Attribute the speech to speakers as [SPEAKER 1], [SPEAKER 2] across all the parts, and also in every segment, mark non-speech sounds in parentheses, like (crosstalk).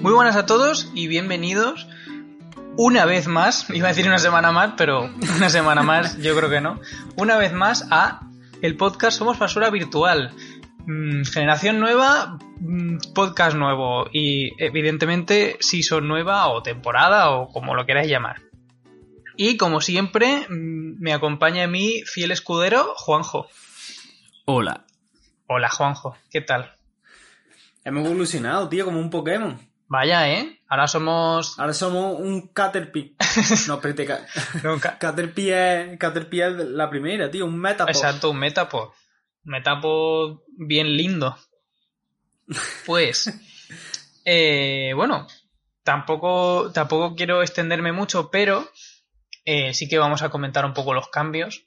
[SPEAKER 1] Muy buenas a todos y bienvenidos una vez más, (laughs) iba a decir una semana más, pero una semana más yo creo que no, una vez más a el podcast Somos Basura Virtual. Mm, generación nueva, mm, podcast nuevo y evidentemente season nueva o temporada o como lo queráis llamar. Y como siempre mm, me acompaña mi fiel escudero Juanjo.
[SPEAKER 2] Hola.
[SPEAKER 1] Hola Juanjo, ¿qué tal?
[SPEAKER 2] Hemos evolucionado, tío, como un Pokémon.
[SPEAKER 1] Vaya, ¿eh? Ahora somos...
[SPEAKER 2] Ahora somos un Caterpie. (laughs) no, espérate. Ca... (laughs) Caterpie es, Caterpie es la primera, tío, un Metapod.
[SPEAKER 1] Exacto, un Metapod. Un Metapod bien lindo. Pues, (laughs) eh, bueno, tampoco, tampoco quiero extenderme mucho, pero eh, sí que vamos a comentar un poco los cambios.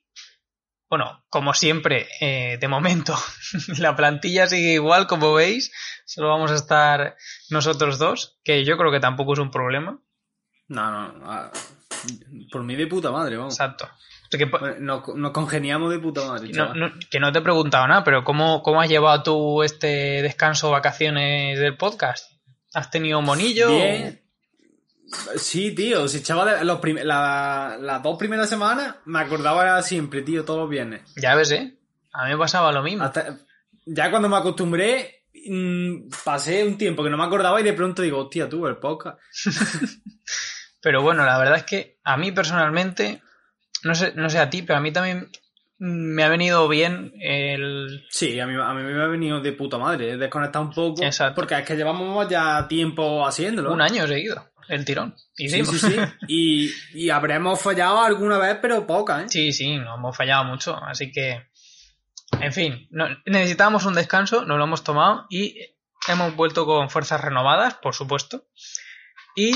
[SPEAKER 1] Bueno, como siempre, eh, de momento, (laughs) la plantilla sigue igual, como veis. Solo vamos a estar nosotros dos, que yo creo que tampoco es un problema.
[SPEAKER 2] No, no, ah, por mí de puta madre, vamos.
[SPEAKER 1] Exacto. Que,
[SPEAKER 2] Bueno, Nos, nos congeniamos de puta madre,
[SPEAKER 1] No, no- que no te he preguntado nada, pero ¿cómo, ¿cómo has llevado tú este descanso vacaciones del podcast? ¿Has tenido monillo?
[SPEAKER 2] Bien. Sí, tío, si echaba de- los prim- la- las dos primeras semanas me acordaba siempre, tío, todos los viernes.
[SPEAKER 1] Ya ves, ¿eh? A mí me pasaba lo mismo.
[SPEAKER 2] Hasta- ya cuando me acostumbré, mm, pasé un tiempo que no me acordaba y de pronto digo, hostia, tú, el podcast. (laughs)
[SPEAKER 1] Pero bueno, la verdad es que a mí personalmente, no sé, no sé a ti, pero a mí también me ha venido bien el...
[SPEAKER 2] Sí, a mí, a mí me ha venido de puta madre, he desconectado un poco.
[SPEAKER 1] Exacto.
[SPEAKER 2] Porque es que llevamos ya tiempo haciéndolo.
[SPEAKER 1] un año seguido, el tirón. Y
[SPEAKER 2] Sí, sí, sí. (laughs) Y, y habremos fallado alguna vez, pero poca, ¿eh?
[SPEAKER 1] Sí, sí, nos hemos fallado mucho, así que, en fin, no- necesitábamos un descanso, nos lo hemos tomado y hemos vuelto con fuerzas renovadas, por supuesto. Y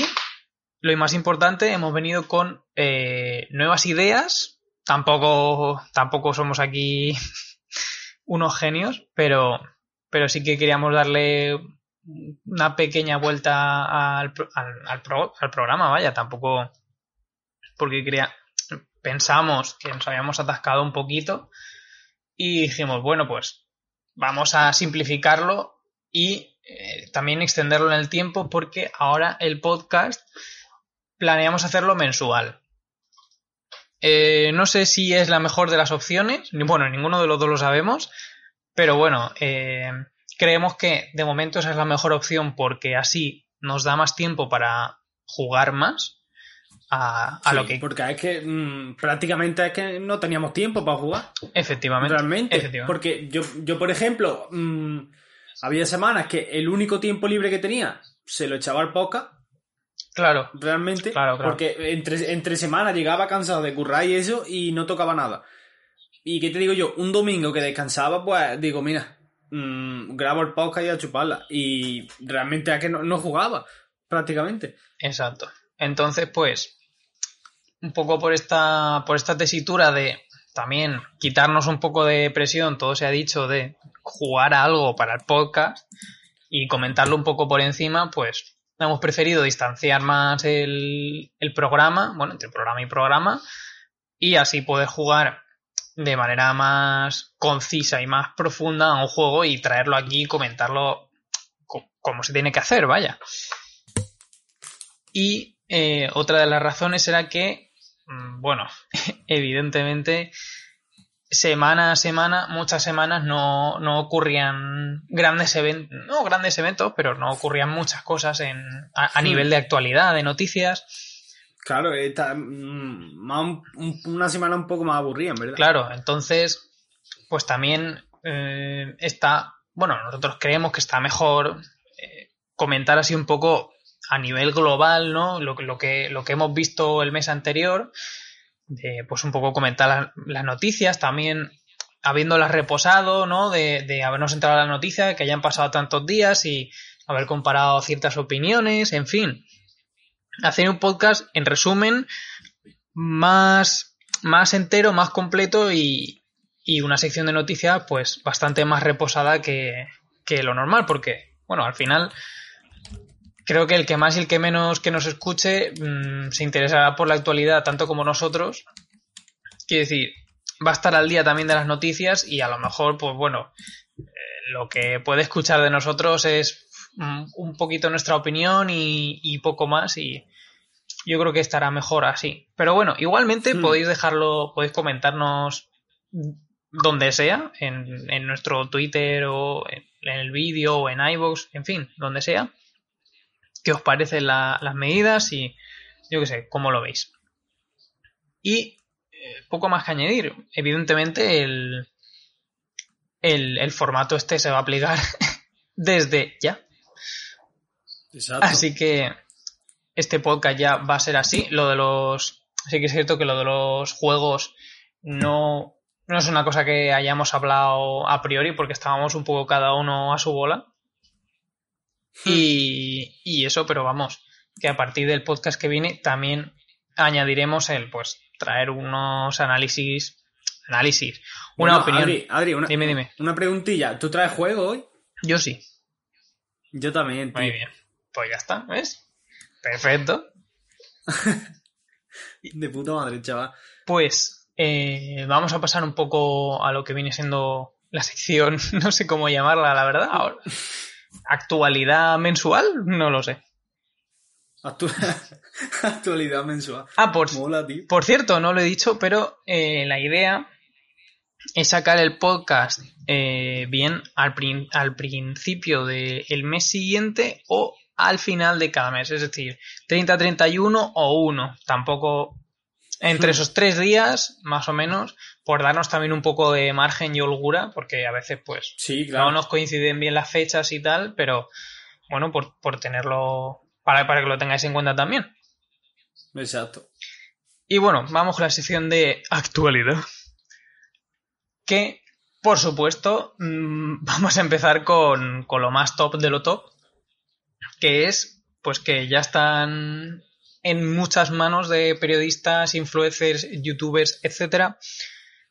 [SPEAKER 1] lo más importante, hemos venido con eh, nuevas ideas. Tampoco, tampoco somos aquí (laughs) unos genios, pero, pero sí que queríamos darle una pequeña vuelta al, pro- al, al pro- al programa, vaya, tampoco porque quería, pensamos que nos habíamos atascado un poquito y dijimos, bueno, pues vamos a simplificarlo y eh, también extenderlo en el tiempo porque ahora el podcast planeamos hacerlo mensual. Eh, no sé si es la mejor de las opciones, bueno, ninguno de los dos lo sabemos, pero bueno, eh, creemos que de momento esa es la mejor opción porque así nos da más tiempo para jugar más a, a
[SPEAKER 2] Sí,
[SPEAKER 1] lo que
[SPEAKER 2] Porque es que mm, prácticamente es que no teníamos tiempo para jugar.
[SPEAKER 1] efectivamente,
[SPEAKER 2] Realmente.
[SPEAKER 1] efectivamente.
[SPEAKER 2] Porque yo, yo, por ejemplo, mm, había semanas que el único tiempo libre que tenía se lo echaba al podcast.
[SPEAKER 1] Claro,
[SPEAKER 2] realmente.
[SPEAKER 1] Claro, claro.
[SPEAKER 2] Porque entre, entre semanas llegaba cansado de currar y eso y no tocaba nada. Y qué te digo yo, un domingo que descansaba, pues digo, mira, mm, grabo el podcast y a chuparla. Y realmente es que no, no jugaba, prácticamente.
[SPEAKER 1] exacto. Entonces, pues, un poco por esta, por esta tesitura de también quitarnos un poco de presión, todo se ha dicho de jugar a algo para el podcast y comentarlo un poco por encima, pues hemos preferido distanciar más el, el programa, bueno, entre programa y programa, y así poder jugar de manera más concisa y más profunda a un juego y traerlo aquí y comentarlo co- como se tiene que hacer, vaya. Y eh, otra de las razones era que, mm, bueno, (laughs) evidentemente, semana a semana, muchas semanas no, no ocurrían grandes eventos, no grandes eventos, pero no ocurrían muchas cosas en, a, a nivel de actualidad, de noticias.
[SPEAKER 2] Claro, esta, mm, una semana un poco más aburrida, en verdad.
[SPEAKER 1] Claro, entonces, pues también eh, está, bueno, nosotros creemos que está mejor eh, comentar así un poco a nivel global, ¿no? Lo, que- lo, que, lo que hemos visto el mes anterior, de, pues un poco comentar la- las noticias, también habiéndolas reposado, ¿no? De, de habernos entrado a la noticia, que hayan pasado tantos días y haber comparado ciertas opiniones, en fin. Hacer un podcast, en resumen, más, más entero, más completo y, y una sección de noticias, pues bastante más reposada que, que lo normal, porque, bueno, al final creo que el que más y el que menos que nos escuche mmm, se interesará por la actualidad tanto como nosotros. Quiero decir, va a estar al día también de las noticias y a lo mejor, pues bueno, eh, lo que puede escuchar de nosotros es mm, un poquito nuestra opinión y, y, poco más y yo creo que estará mejor así. Pero bueno, igualmente hmm. podéis dejarlo, podéis comentarnos donde sea, en, en nuestro Twitter o en, en el vídeo o en iVoox, en fin, donde sea, qué os parecen la, las medidas y yo qué sé, cómo lo veis. Y eh, poco más que añadir. Evidentemente el, el, el formato este se va a aplicar (laughs) desde ya.
[SPEAKER 2] Exacto.
[SPEAKER 1] Así que este podcast ya va a ser así. Lo de los. Sí que es cierto que lo de los juegos no, no es una cosa que hayamos hablado a priori porque estábamos un poco cada uno a su bola. Y, y eso, pero vamos, que a partir del podcast que viene también añadiremos el, pues, traer unos análisis. Análisis. Una
[SPEAKER 2] Bueno,
[SPEAKER 1] opinión.
[SPEAKER 2] Adri, Adri, una,
[SPEAKER 1] Dime, dime.
[SPEAKER 2] una preguntilla. ¿Tú traes juego hoy?
[SPEAKER 1] Yo sí.
[SPEAKER 2] Yo también, tío.
[SPEAKER 1] Muy bien. Pues ya está, ¿ves? Perfecto. (laughs)
[SPEAKER 2] De puta madre, chaval.
[SPEAKER 1] Pues eh, vamos a pasar un poco a lo que viene siendo la sección, (laughs) no sé cómo llamarla, la verdad. Ahora. ¿Actualidad mensual? No lo sé.
[SPEAKER 2] Actu- (laughs) Actualidad mensual.
[SPEAKER 1] Ah, por,
[SPEAKER 2] Mola,
[SPEAKER 1] por cierto, no lo he dicho, pero eh, la idea es sacar el podcast eh, bien al, prin- al principio del mes siguiente o al final de cada mes, es decir, 30, 31 o 1. Tampoco entre esos tres días, más o menos, por darnos también un poco de margen y holgura, porque a veces, pues,
[SPEAKER 2] Sí, claro.
[SPEAKER 1] no nos coinciden bien las fechas y tal, pero bueno, por, por tenerlo, para, para que lo tengáis en cuenta también.
[SPEAKER 2] Exacto.
[SPEAKER 1] Y bueno, vamos con la sección de actualidad. Que, por supuesto, mm, (laughs) vamos a empezar con, con lo más top de lo top. Que es, pues que ya están en muchas manos de periodistas, influencers, youtubers, etcétera,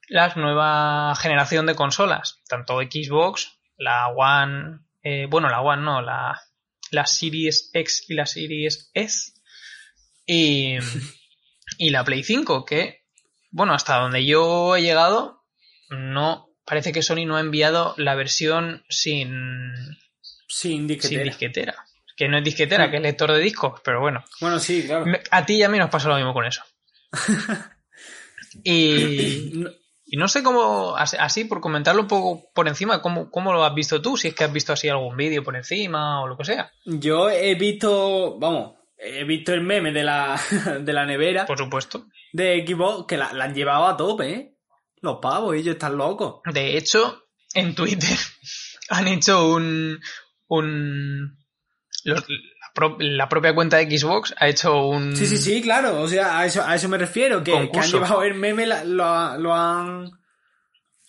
[SPEAKER 1] la nueva generación de consolas. Tanto Xbox, la One, eh, bueno, la One no, la, la Series X y la Series S. Y, (laughs) y la Play 5, que, bueno, hasta donde yo he llegado, no, parece que Sony no ha enviado la versión sin,
[SPEAKER 2] Sin disquetera.
[SPEAKER 1] sin disquetera. Que no es disquetera, que es lector de discos, pero bueno.
[SPEAKER 2] Bueno, sí, claro.
[SPEAKER 1] A ti y a mí nos pasa lo mismo con eso. (laughs) Y,
[SPEAKER 2] No-
[SPEAKER 1] y no sé cómo, así, así, por comentarlo un poco por encima, ¿cómo, ¿cómo lo has visto tú? Si es que has visto así algún vídeo por encima o lo que sea.
[SPEAKER 2] Yo he visto, vamos, he visto el meme de la, (laughs) de la nevera
[SPEAKER 1] Por supuesto.
[SPEAKER 2] de Xbox que la, la han llevado a tope, ¿eh? Los pavos, ellos están locos.
[SPEAKER 1] De hecho, en Twitter (laughs) han hecho un. un los- la, pro- la propia cuenta de Xbox ha hecho un.
[SPEAKER 2] Sí, sí, sí, claro. O sea, a eso, a eso me refiero. Que, que han llevado el meme, la- lo, ha- lo han.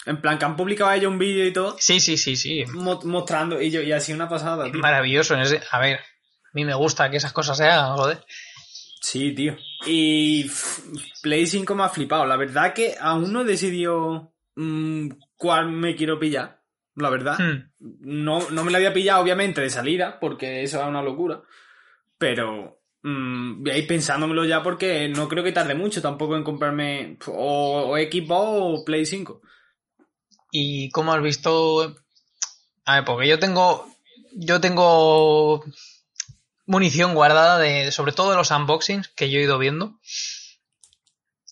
[SPEAKER 2] En plan, que han publicado ellos un vídeo y todo,
[SPEAKER 1] Sí, sí, sí, sí.
[SPEAKER 2] mo- mostrando. Y, yo, y así una pasada, tío.
[SPEAKER 1] Maravilloso. en ese- A ver, a mí me gusta que esas cosas se hagan, joder.
[SPEAKER 2] Sí, tío. Y Play 5 me ha flipado. La verdad que aún no he decidido mm, cuál me quiero pillar. La verdad.
[SPEAKER 1] Hmm.
[SPEAKER 2] No, no me la había pillado, obviamente, de salida, porque eso es una locura. Pero mm, voy a ir pensándomelo ya porque no creo que tarde mucho tampoco en comprarme o, o Xbox o Play 5.
[SPEAKER 1] ¿Y cómo has visto? A ver, porque yo tengo. Yo tengo munición guardada de. sobre todo de los unboxings que yo he ido viendo.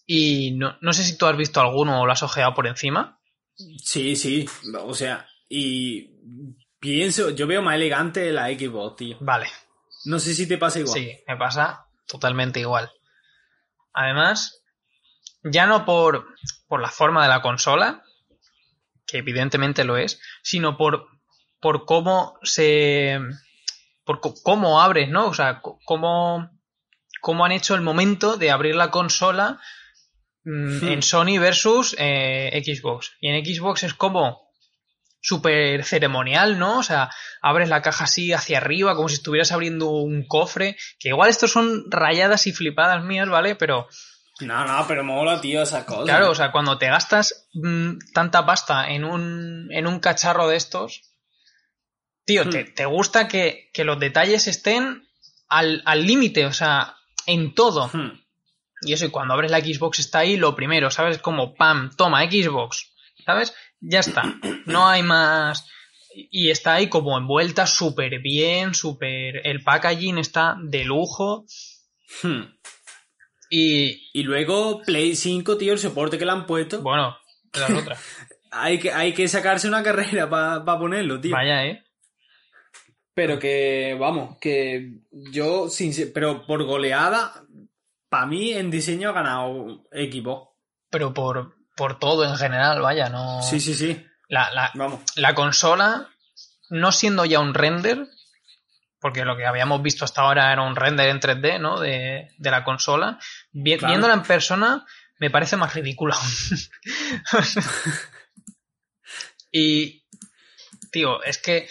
[SPEAKER 1] Y no, no sé si tú has visto alguno o lo has ojeado por encima.
[SPEAKER 2] Sí, sí. O sea, y pienso, yo veo más elegante la Xbox, tío.
[SPEAKER 1] Vale.
[SPEAKER 2] No sé si te pasa igual.
[SPEAKER 1] Sí, me pasa totalmente igual. Además, ya no por, por la forma de la consola, que evidentemente lo es, sino por, por cómo se. por cómo abres, ¿no? O sea, cómo, cómo han hecho el momento de abrir la consola mm, (laughs) en Sony versus eh, Xbox. Y en Xbox es como súper ceremonial, ¿no? O sea, abres la caja así hacia arriba, como si estuvieras abriendo un cofre. Que igual estos son rayadas y flipadas mías, ¿vale? Pero
[SPEAKER 2] No, no, pero mola, tío, esas cosas.
[SPEAKER 1] Claro, o sea, cuando te gastas mm, tanta pasta en un, en un cacharro de estos, tío, te,
[SPEAKER 2] Hmm.
[SPEAKER 1] te gusta que, que los detalles estén al al límite, o sea, en todo.
[SPEAKER 2] Hmm.
[SPEAKER 1] Y eso, y cuando abres la Xbox está ahí lo primero, ¿sabes? Como, pam, toma, Xbox, ¿sabes? Ya está, no hay más. Y está ahí como envuelta súper bien, súper... El packaging está de lujo.
[SPEAKER 2] Hmm.
[SPEAKER 1] Y,
[SPEAKER 2] Y luego Play 5, tío, el soporte que le han puesto.
[SPEAKER 1] bueno, esa es (laughs) otra.
[SPEAKER 2] Hay que, hay que sacarse una carrera para ponerlo, tío.
[SPEAKER 1] Vaya, ¿eh?
[SPEAKER 2] Pero que, vamos, que yo, sin, pero por goleada, para mí en diseño ha ganado equipo.
[SPEAKER 1] pero por, por todo en general, vaya, no.
[SPEAKER 2] Sí, sí, sí.
[SPEAKER 1] La, la,
[SPEAKER 2] Vamos.
[SPEAKER 1] la consola, no siendo ya un render, porque lo que habíamos visto hasta ahora era un render en 3D, ¿no? De, de la consola, vi-
[SPEAKER 2] Claro.
[SPEAKER 1] viéndola en persona, me parece más ridícula. (laughs) y, tío, es que,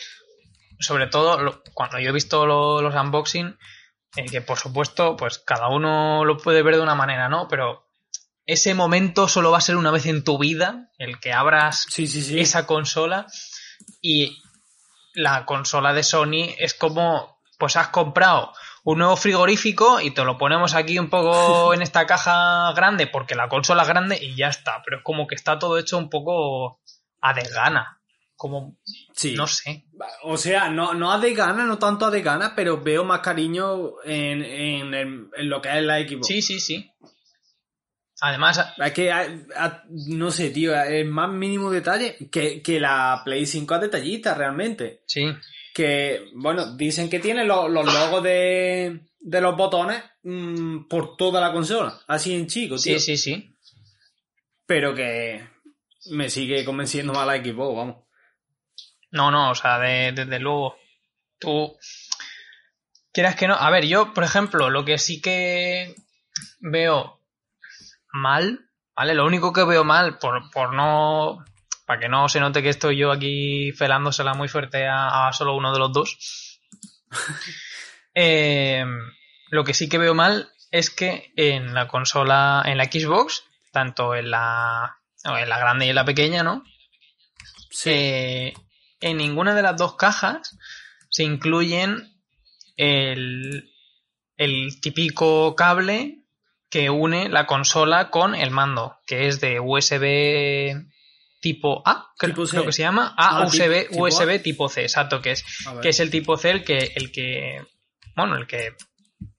[SPEAKER 1] sobre todo, lo- cuando yo he visto lo- los unboxing, eh, que por supuesto, pues cada uno lo puede ver de una manera, ¿no? Pero ese momento solo va a ser una vez en tu vida, el que abras
[SPEAKER 2] Sí, sí, sí.
[SPEAKER 1] esa consola y la consola de Sony es como, pues has comprado un nuevo frigorífico y te lo ponemos aquí un poco (laughs) en esta caja grande porque la consola es grande y ya está, pero es como que está todo hecho un poco a desgana, como,
[SPEAKER 2] Sí.
[SPEAKER 1] no sé.
[SPEAKER 2] O sea, no, no a de gana, no tanto a de gana, pero veo más cariño en, en, en- en lo que es la equipo.
[SPEAKER 1] Sí, sí, sí. Además,
[SPEAKER 2] Es que, a- a- no sé, tío, el más mínimo detalle que, que la Play 5 es detallista realmente.
[SPEAKER 1] sí,
[SPEAKER 2] Que, bueno, dicen que tiene lo- los logos de, de los botones mm, por toda la consola, así en chico, tío.
[SPEAKER 1] sí, sí, sí.
[SPEAKER 2] Pero que me sigue convenciendo más la equipo, vamos.
[SPEAKER 1] No, no, o sea, de- desde luego. Tú. Quieras que no. A ver, yo, por ejemplo, lo que sí que veo mal, ¿vale? Lo único que veo mal, por, por no. Para que no se note que estoy yo aquí felándosela muy fuerte a, a solo uno de los dos. (laughs) Eh, lo que sí que veo mal es que en la consola, en la Xbox, tanto en la, en la grande y en la pequeña, ¿no? Eh, en ninguna de las dos cajas se incluyen el, el típico cable que une la consola con el mando, que es de USB tipo A, creo,
[SPEAKER 2] Tipo C.
[SPEAKER 1] creo que se llama, A
[SPEAKER 2] Ah,
[SPEAKER 1] USB,
[SPEAKER 2] tipo-
[SPEAKER 1] USB
[SPEAKER 2] A.
[SPEAKER 1] tipo C, exacto, que es,
[SPEAKER 2] A ver.
[SPEAKER 1] que es el tipo C el que, el que, bueno, el que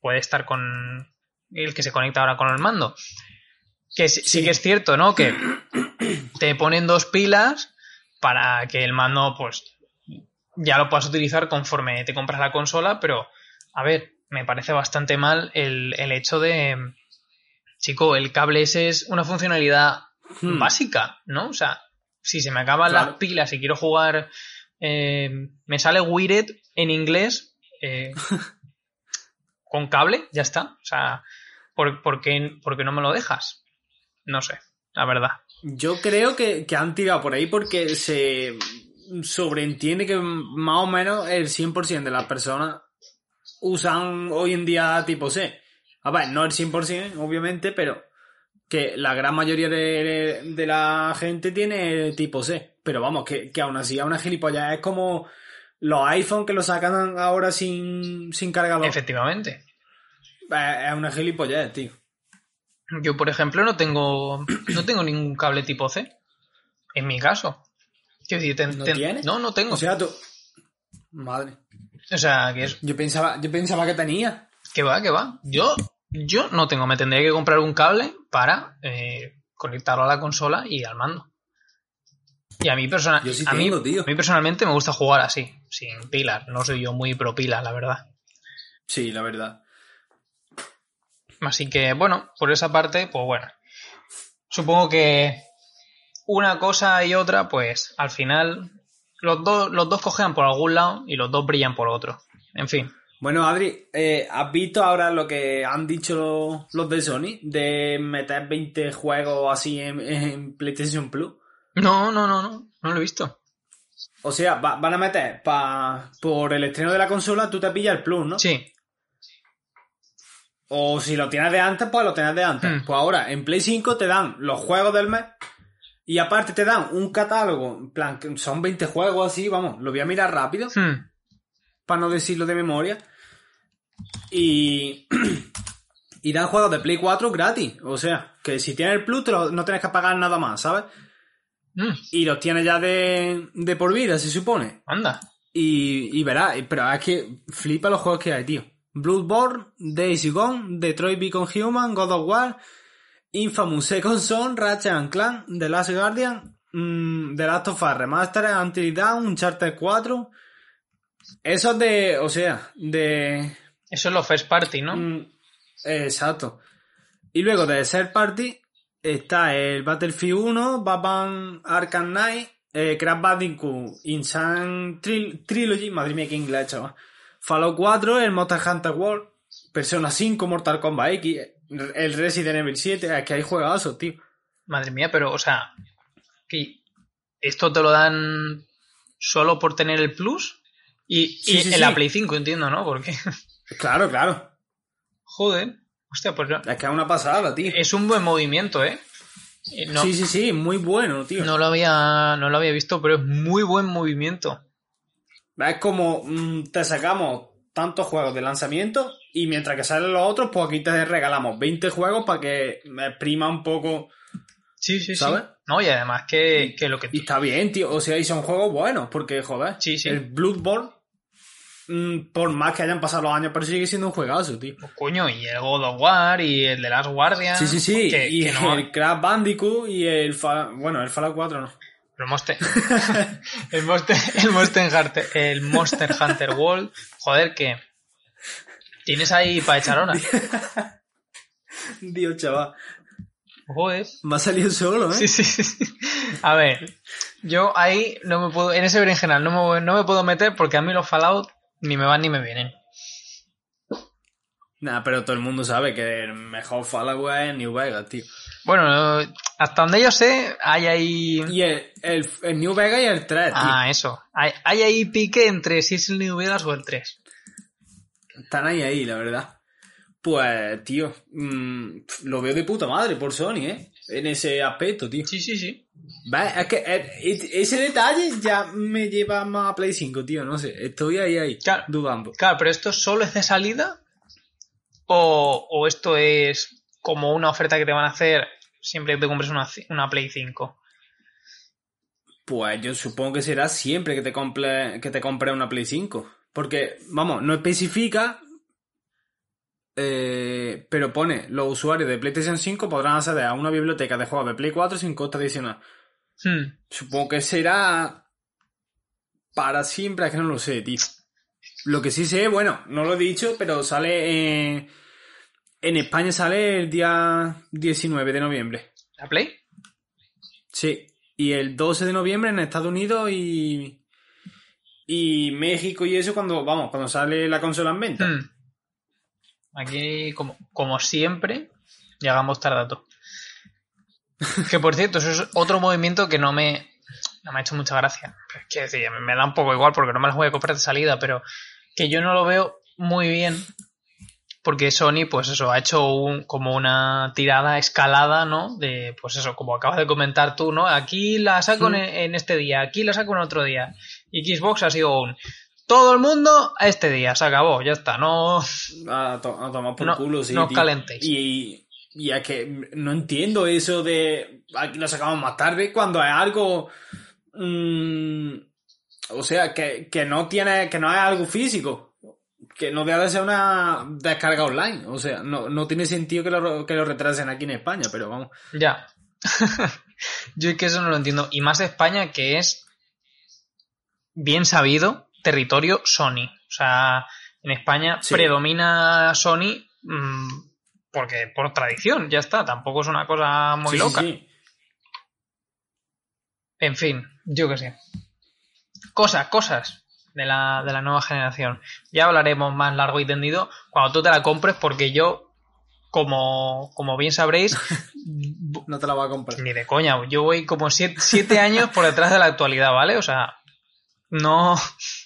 [SPEAKER 1] puede estar con, el que se conecta ahora con el mando. Que sí, sí
[SPEAKER 2] Sí.
[SPEAKER 1] que es cierto, ¿no? Que te ponen dos pilas para que el mando, pues, ya lo puedas utilizar conforme te compras la consola, pero, a ver, me parece bastante mal el, el hecho de, chico, el cable ese es una funcionalidad
[SPEAKER 2] Hmm.
[SPEAKER 1] básica, ¿no? O sea, si se me acaban
[SPEAKER 2] Claro.
[SPEAKER 1] las pilas y quiero jugar, eh, me sale Wired en inglés eh, (laughs) con cable, ya está. O sea, ¿por, por qué, por qué no me lo dejas? No sé, la verdad.
[SPEAKER 2] Yo creo que, que han tirado por ahí porque se sobreentiende que más o menos el 100% de las personas usan hoy en día tipo C. A ver, no el 100%, obviamente, pero que la gran mayoría de, de la gente tiene tipo C. Pero vamos, que, que aún así a una gilipollas es como los iPhone que lo sacan ahora sin, sin cargador.
[SPEAKER 1] Efectivamente.
[SPEAKER 2] Es es una gilipollez, tío.
[SPEAKER 1] Yo, por ejemplo, no tengo, no tengo ningún cable tipo C. En mi caso. Quiero decir, ten-
[SPEAKER 2] ¿No
[SPEAKER 1] ten-
[SPEAKER 2] tienes?
[SPEAKER 1] No, no tengo.
[SPEAKER 2] O sea, tú... Madre.
[SPEAKER 1] O sea, que es,
[SPEAKER 2] Yo pensaba, yo pensaba que tenía.
[SPEAKER 1] Que va, que va. Yo, yo no tengo, me tendría que comprar un cable para eh, conectarlo a la consola y al mando. Y a mí, persona-
[SPEAKER 2] Yo sí
[SPEAKER 1] a, mí,
[SPEAKER 2] tío.
[SPEAKER 1] a mí personalmente me gusta jugar así, sin pilas. No soy yo muy pro pilas, la verdad.
[SPEAKER 2] Sí, la verdad.
[SPEAKER 1] Así que, bueno, por esa parte, pues bueno. Supongo que una cosa y otra, pues al final los dos, los dos cojean por algún lado y los dos brillan por otro. En fin.
[SPEAKER 2] Bueno, Adri, eh, ¿has visto ahora lo que han dicho los, los de Sony de meter 20 juegos así en, en PlayStation Plus?
[SPEAKER 1] No, no, no, no. No lo he visto.
[SPEAKER 2] O sea, va- van a meter pa, por el estreno de la consola, tú te pillas el Plus, ¿no?
[SPEAKER 1] Sí.
[SPEAKER 2] O si lo tienes de antes, pues lo tienes de antes.
[SPEAKER 1] Hmm.
[SPEAKER 2] Pues ahora, en Play 5 te dan los juegos del mes y aparte te dan un catálogo, en plan, son 20 juegos así, vamos, lo voy a mirar rápido,
[SPEAKER 1] Hmm.
[SPEAKER 2] Para no decirlo de memoria. Y... (clears throat) y dan juegos de Play 4 gratis. O sea, que si tienes el Plus te lo- no tienes que pagar nada más, ¿sabes?
[SPEAKER 1] Mm,
[SPEAKER 2] Y los tienes ya de, de por vida, se supone.
[SPEAKER 1] anda.
[SPEAKER 2] Y, y verás, pero es que flipa los juegos que hay, tío. Bloodborne, Days Gone, Detroit Become Human, God of War, Infamous Second Son, Ratchet and Clank, The Last Guardian, mm, The Last of Us Remastered, Until Dawn, Uncharted 4. Esos de, o sea, de...
[SPEAKER 1] Eso es lo first party, ¿no?
[SPEAKER 2] mm, exacto. Y luego de Third Party está el Battlefield 1, Batman Arkham Knight, eh, Crash Bandicoot, Insane Tril- Trilogy, madre mía, qué inglés, chaval. Fallout 4, el Monster Hunter World, Persona 5, Mortal Kombat X, el Resident Evil 7, es que hay juegazos, tío.
[SPEAKER 1] Madre mía, pero, o sea, que esto te lo dan solo por tener el plus y,
[SPEAKER 2] Sí,
[SPEAKER 1] y
[SPEAKER 2] sí,
[SPEAKER 1] en la. Play 5, entiendo, ¿no? Porque,
[SPEAKER 2] Claro, claro.
[SPEAKER 1] joder, hostia, pues.
[SPEAKER 2] Es que es una pasada, tío.
[SPEAKER 1] es un buen movimiento, ¿eh? Eh, No,
[SPEAKER 2] Sí, sí, sí, muy bueno, tío.
[SPEAKER 1] no lo había, no lo había visto, pero es muy buen movimiento.
[SPEAKER 2] Es como mm, te sacamos tantos juegos de lanzamiento y mientras que salen los otros, pues aquí te regalamos 20 juegos para que me exprima un poco.
[SPEAKER 1] Sí, sí,
[SPEAKER 2] ¿Sabes?
[SPEAKER 1] sí. No, y además que, que lo que
[SPEAKER 2] Y está bien, tío. O sea, y son juegos buenos, porque, joder,
[SPEAKER 1] Sí, sí.
[SPEAKER 2] el Bloodborne, por más que hayan pasado los años, pero sigue siendo un juegazo, tío.
[SPEAKER 1] Pues, coño, y el God of War y el de Last Guardian.
[SPEAKER 2] Sí, sí, sí.
[SPEAKER 1] Que,
[SPEAKER 2] y
[SPEAKER 1] que no,
[SPEAKER 2] el Crash Bandicoot y el. Fa- Bueno, el Fallout 4 no.
[SPEAKER 1] el Monster, (laughs) (laughs) el Monster, el Monster Hunter, el Monster Hunter World, joder, que tienes ahí para echar horas.
[SPEAKER 2] Dios, chaval.
[SPEAKER 1] Joder.
[SPEAKER 2] Me ha salido solo, ¿eh?
[SPEAKER 1] Sí, sí, sí. A ver, yo ahí no me puedo, en ese berenjenal no me, no me puedo meter porque a mí los Fallout ni me van ni me vienen.
[SPEAKER 2] Nah, pero todo el mundo sabe que el mejor Fallout es New Vegas, tío.
[SPEAKER 1] Bueno, hasta donde yo sé, hay ahí...
[SPEAKER 2] Y el, el, el New Vegas y el 3, tío.
[SPEAKER 1] Ah, eso. Hay, hay ahí pique entre si es el New Vegas o el 3.
[SPEAKER 2] Están ahí, ahí, la verdad. Pues, tío, mm, lo veo de puta madre por Sony, ¿eh? En ese aspecto, tío.
[SPEAKER 1] Sí, sí, sí.
[SPEAKER 2] Va, Es que eh, ese detalle ya me lleva más a Play 5, tío. No sé, estoy ahí, ahí,
[SPEAKER 1] Claro.
[SPEAKER 2] dudando.
[SPEAKER 1] Claro, pero ¿esto solo es de salida? ¿O, o esto es como una oferta que te van a hacer siempre que te compres una, una Play 5?
[SPEAKER 2] Pues yo supongo que será siempre que te compre, que te compre una Play 5. Porque, vamos, no especifica, eh, pero pone, los usuarios de PlayStation 5 podrán acceder a una biblioteca de juegos de Play 4 sin coste adicional.
[SPEAKER 1] Hmm.
[SPEAKER 2] Supongo que será para siempre, es que no lo sé, tío. Lo que sí sé, bueno, no lo he dicho, pero sale en, en España sale el día 19 de noviembre.
[SPEAKER 1] ¿La Play?
[SPEAKER 2] Sí. Y el 12 de noviembre en Estados Unidos y y México y eso cuando vamos, cuando sale la consola en venta.
[SPEAKER 1] Hmm. Aquí, como, como siempre, llegamos tardato. (laughs) que por cierto, eso es otro movimiento que no me, no me ha hecho mucha gracia. Quiero decir, me, me da un poco igual porque no me las voy a comprar de salida, pero que yo no lo veo muy bien. Porque Sony, pues eso, ha hecho un, como una tirada escalada, ¿no? De, pues eso, como acabas de comentar tú, ¿no? Aquí la saco
[SPEAKER 2] Sí.
[SPEAKER 1] en, en este día, aquí la saco en otro día. Y Xbox ha sido un... Todo el mundo a este día, se acabó, ya está, no...
[SPEAKER 2] A, to- a tomar por
[SPEAKER 1] No-
[SPEAKER 2] culo, sí.
[SPEAKER 1] no os calentéis.
[SPEAKER 2] Y, y es que no entiendo eso de aquí lo sacamos más tarde cuando es algo. mm, o sea, que, que no tiene. que no es algo físico. Que no debe de ser una descarga online. O sea, no, no tiene sentido que lo, que lo retrasen aquí en España, pero vamos.
[SPEAKER 1] Ya. (laughs) Yo es que eso no lo entiendo. Y más España, que es bien sabido territorio Sony. O sea, en España
[SPEAKER 2] Sí.
[SPEAKER 1] predomina Sony mm, porque por tradición, ya está. Tampoco es una cosa muy
[SPEAKER 2] sí,
[SPEAKER 1] loca.
[SPEAKER 2] sí.
[SPEAKER 1] En fin, yo qué sé. Cosas, cosas. de la, de la nueva generación. Ya hablaremos más largo y tendido cuando tú te la compres, porque yo, como, como bien sabréis, (laughs)
[SPEAKER 2] No te la voy a comprar.
[SPEAKER 1] ni de coña, yo voy como siete, siete años por detrás de la actualidad, ¿vale? O sea, no,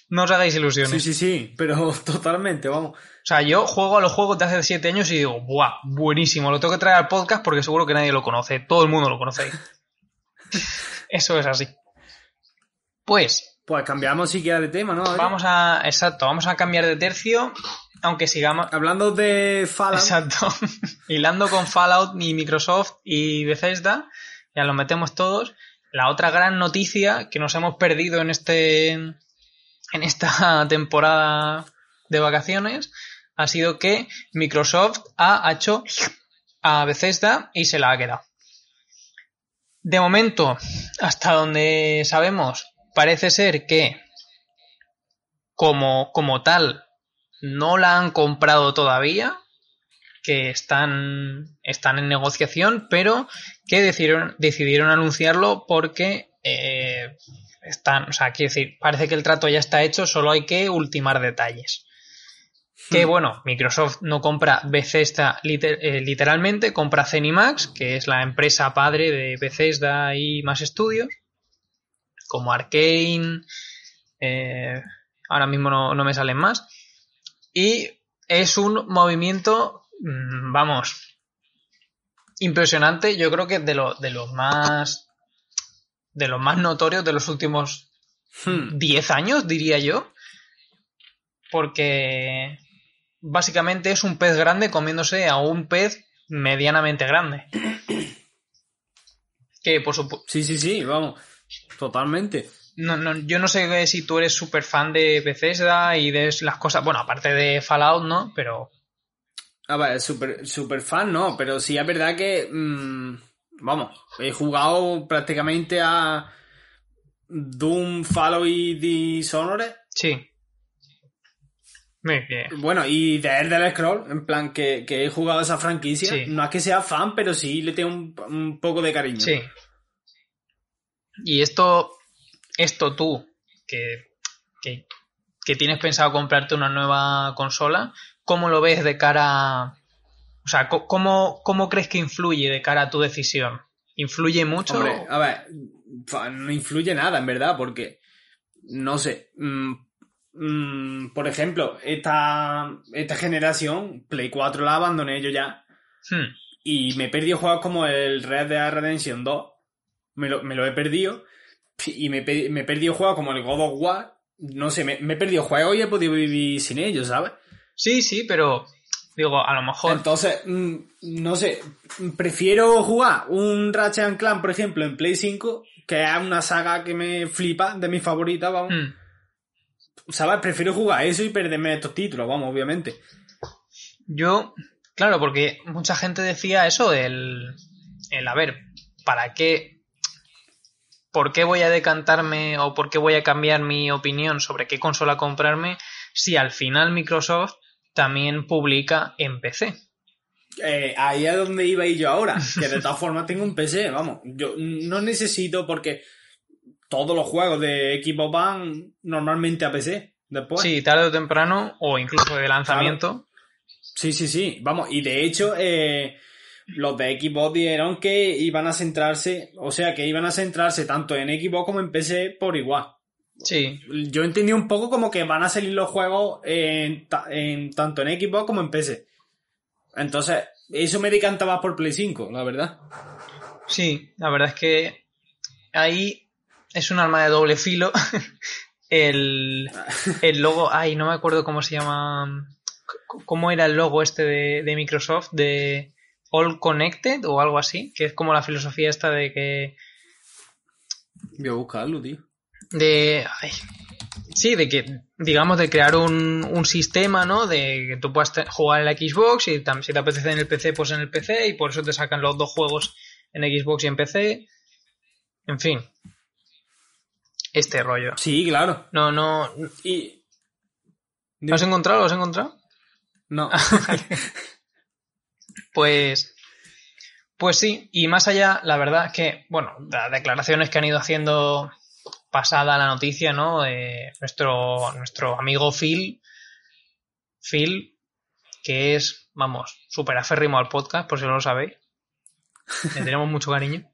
[SPEAKER 1] no os hagáis ilusiones.
[SPEAKER 2] Sí, sí, sí, pero (laughs) totalmente, vamos.
[SPEAKER 1] O sea, yo juego a los juegos de hace siete años y digo, ¡buah! Buenísimo, lo tengo que traer al podcast porque seguro que nadie lo conoce. Todo el mundo lo conoce. (laughs) Eso es así. Pues,
[SPEAKER 2] Pues cambiamos siquiera de tema, ¿no? A
[SPEAKER 1] vamos a. Exacto, vamos a cambiar de tercio. Aunque sigamos.
[SPEAKER 2] Hablando de Fallout,
[SPEAKER 1] Exacto. (laughs) Hilando con Fallout y Microsoft y Bethesda, ya lo metemos todos. La otra gran noticia que nos hemos perdido en este. En esta (laughs) temporada de vacaciones ha sido que Microsoft ha hecho a Bethesda y se la ha quedado. De momento, hasta donde sabemos, parece ser que como, como tal no la han comprado todavía, que están, están en negociación, pero que decidieron, decidieron anunciarlo porque eh, están, o sea, quiero decir, parece que el trato ya está hecho, solo hay que ultimar detalles. Que
[SPEAKER 2] Hmm.
[SPEAKER 1] bueno, Microsoft no compra Bethesda liter- eh, literalmente, compra Zenimax, que es la empresa padre de Bethesda y más estudios, como Arkane, eh, ahora mismo no, no me salen más. Y es un movimiento, mm, vamos, impresionante. Yo creo que de, lo- de los más. De los más notorios de los últimos
[SPEAKER 2] hmm,
[SPEAKER 1] 10 años, diría yo. Porque básicamente es un pez grande comiéndose a un pez medianamente grande. (clears throat) Que por supuesto.
[SPEAKER 2] sí, sí, sí, vamos. Totalmente.
[SPEAKER 1] No, no, yo no sé si tú eres súper fan de Bethesda y de las cosas. Bueno, aparte de Fallout, ¿no? Pero.
[SPEAKER 2] A ver, super, super fan no, pero sí es verdad que, mm, vamos, he jugado prácticamente a Doom, Fallout y Dishonored.
[SPEAKER 1] Sí. Muy bien.
[SPEAKER 2] Bueno, y de Elder Scroll, en plan que, que he jugado esa franquicia.
[SPEAKER 1] Sí.
[SPEAKER 2] No es que sea fan, pero sí le tengo un, un poco de cariño.
[SPEAKER 1] Sí. Y esto, esto tú, que, que, que tienes pensado comprarte una nueva consola, ¿cómo lo ves de cara... O sea, ¿cómo, cómo crees que influye de cara a tu decisión? ¿Influye mucho?
[SPEAKER 2] Hombre, a ver, no influye nada, en verdad, porque, no sé, mm, mm, por ejemplo, esta, esta generación, Play 4 la abandoné yo ya,
[SPEAKER 1] Hmm,
[SPEAKER 2] y me he perdido juegos como el Red Dead Redemption 2, me lo, me lo he perdido, y me, me he perdido juegos como el God of War, no sé, me, me he perdido juegos y he podido vivir sin ellos, ¿sabes?
[SPEAKER 1] Sí, sí, pero digo, a lo mejor...
[SPEAKER 2] Entonces, mm, no sé, prefiero jugar un Ratchet and Clank, por ejemplo, en Play 5, que es una saga que me flipa, de mis favoritas, vamos.
[SPEAKER 1] Hmm,
[SPEAKER 2] ¿Sabes? Prefiero jugar eso y perderme estos títulos, vamos, obviamente.
[SPEAKER 1] Yo, claro, porque mucha gente decía eso, el, el a ver, ¿para qué? ¿Por qué voy a decantarme o por qué voy a cambiar mi opinión sobre qué consola comprarme si al final Microsoft también publica en PC?
[SPEAKER 2] Eh, ahí es donde iba ir yo ahora, que de (laughs) todas formas tengo un PC, vamos. Yo no necesito porque todos los juegos de equipo van normalmente a PC. Después.
[SPEAKER 1] Sí, tarde o temprano, o incluso de lanzamiento.
[SPEAKER 2] Sí, sí, sí. Vamos, y de hecho, eh, los de Xbox dijeron que iban a centrarse, o sea, que iban a centrarse tanto en Xbox como en PC por igual.
[SPEAKER 1] Sí,
[SPEAKER 2] Yo entendí un poco como que van a salir los juegos en, ta- en- tanto en Xbox como en PC. Entonces, eso me decanta más por Play 5, la verdad.
[SPEAKER 1] sí, la verdad es que ahí es un arma de doble filo. (laughs) el, (laughs) el logo, ay, no me acuerdo cómo se llama. ¿Cómo era el logo este de, de Microsoft? De All Connected o algo así, que es como la filosofía esta de que.
[SPEAKER 2] Voy a buscarlo, tío.
[SPEAKER 1] De. ay, sí, de que, digamos, de crear un, un sistema, ¿no? De que tú puedas jugar en la Xbox y tam- si te apetece en el PC, pues en el PC, y por eso te sacan los dos juegos en Xbox y en PC. En fin. Este rollo.
[SPEAKER 2] Sí, claro.
[SPEAKER 1] No, no.
[SPEAKER 2] Y.
[SPEAKER 1] ¿Lo has encontrado? ¿Lo has encontrado?
[SPEAKER 2] No. (laughs)
[SPEAKER 1] Pues. Pues sí, y más allá, la verdad es que, bueno, las declaraciones que han ido haciendo pasada la noticia, ¿no? Nuestro, nuestro amigo Phil. Phil, que es, vamos, súper aférrimo al podcast, por si no lo sabéis. Le tenemos mucho cariño.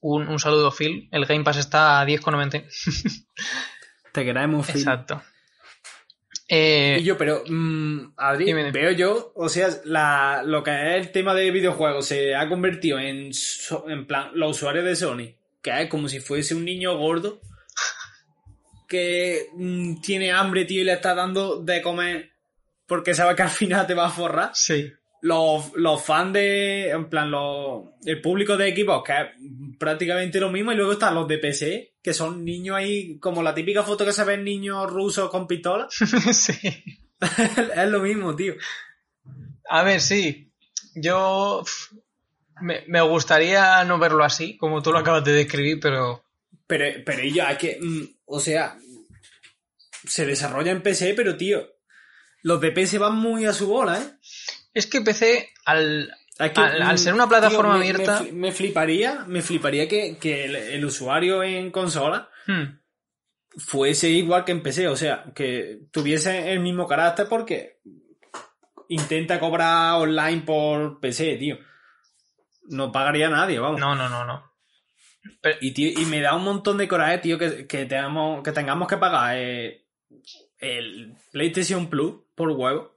[SPEAKER 1] Un, un saludo, Phil. El Game Pass está a 10,90. (laughs)
[SPEAKER 2] Te queremos, Phil.
[SPEAKER 1] Exacto. Eh,
[SPEAKER 2] Y yo, pero, mm, Adri,
[SPEAKER 1] Dime, dime.
[SPEAKER 2] veo yo, o sea, la, lo que es el tema de videojuegos se ha convertido en, en plan, los usuarios de Sony, que es como si fuese un niño gordo que mm, tiene hambre, tío, y le está dando de comer porque sabe que al final te va a forrar.
[SPEAKER 1] sí.
[SPEAKER 2] Los, los fans de, en plan, los, el público de equipos, que es prácticamente lo mismo, y luego están los de PC, que son niños ahí, como la típica foto que se ven niños rusos con pistola. (laughs)
[SPEAKER 1] sí. (laughs)
[SPEAKER 2] es lo mismo, tío.
[SPEAKER 1] A ver, sí. Yo me, me gustaría no verlo así, como tú lo acabas de describir, pero
[SPEAKER 2] Pero, pero ya, que, mm, o sea, se desarrolla en PC, pero tío, los de PC van muy a su bola, ¿eh?
[SPEAKER 1] es que PC al, al, al
[SPEAKER 2] mm,
[SPEAKER 1] ser una plataforma
[SPEAKER 2] tío, me-
[SPEAKER 1] abierta,
[SPEAKER 2] Me, fli- me fliparía, me fliparía que, que el, el usuario en consola
[SPEAKER 1] hmm,
[SPEAKER 2] fuese igual que en PC, o sea, que tuviese el mismo carácter porque intenta cobrar online por PC, tío. No pagaría nadie, vamos.
[SPEAKER 1] no, no, no, no.
[SPEAKER 2] Y, tío, y me da un montón de coraje, tío, que, que, tengamos, que tengamos que pagar eh, el PlayStation Plus por huevo.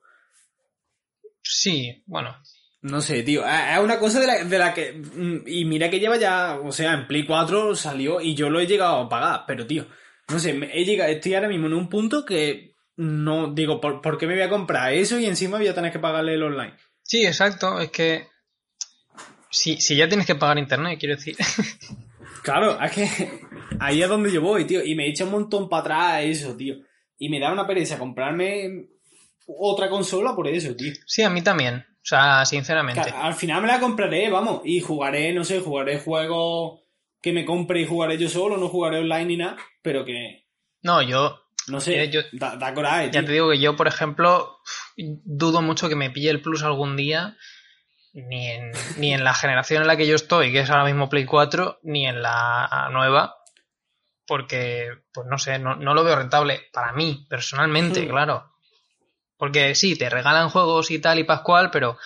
[SPEAKER 1] Sí, bueno,
[SPEAKER 2] No sé, tío. Es una cosa de la, de la que. mm, Y mira que lleva ya. O sea, en Play 4 salió y yo lo he llegado a pagar. Pero, tío. No sé, he llegado, estoy ahora mismo en un punto que. No. Digo, ¿por, por qué me voy a comprar eso y encima voy a tener que pagarle el online?
[SPEAKER 1] sí, exacto, es que si, si ya tienes que pagar internet, quiero decir, (laughs)
[SPEAKER 2] Claro, es que. Ahí es donde yo voy, tío. Y me echa un montón para atrás eso, tío. Y me da una pereza comprarme otra consola por eso, tío.
[SPEAKER 1] sí, a mí también, o sea, sinceramente.
[SPEAKER 2] Al final me la compraré, vamos, y jugaré, no sé, jugaré juegos que me compre y jugaré yo solo, no jugaré online ni nada, pero que,
[SPEAKER 1] No, yo
[SPEAKER 2] no sé,
[SPEAKER 1] yo-
[SPEAKER 2] da, da coraje,
[SPEAKER 1] Ya
[SPEAKER 2] tío.
[SPEAKER 1] te digo que yo, por ejemplo, dudo mucho que me pille el Plus algún día, ni en, ni en la generación en la que yo estoy, que es ahora mismo Play 4, ni en la nueva, porque, pues no sé, no, no lo veo rentable para mí, personalmente,
[SPEAKER 2] Hmm.
[SPEAKER 1] claro. Porque sí, te regalan juegos y tal y pascual, pero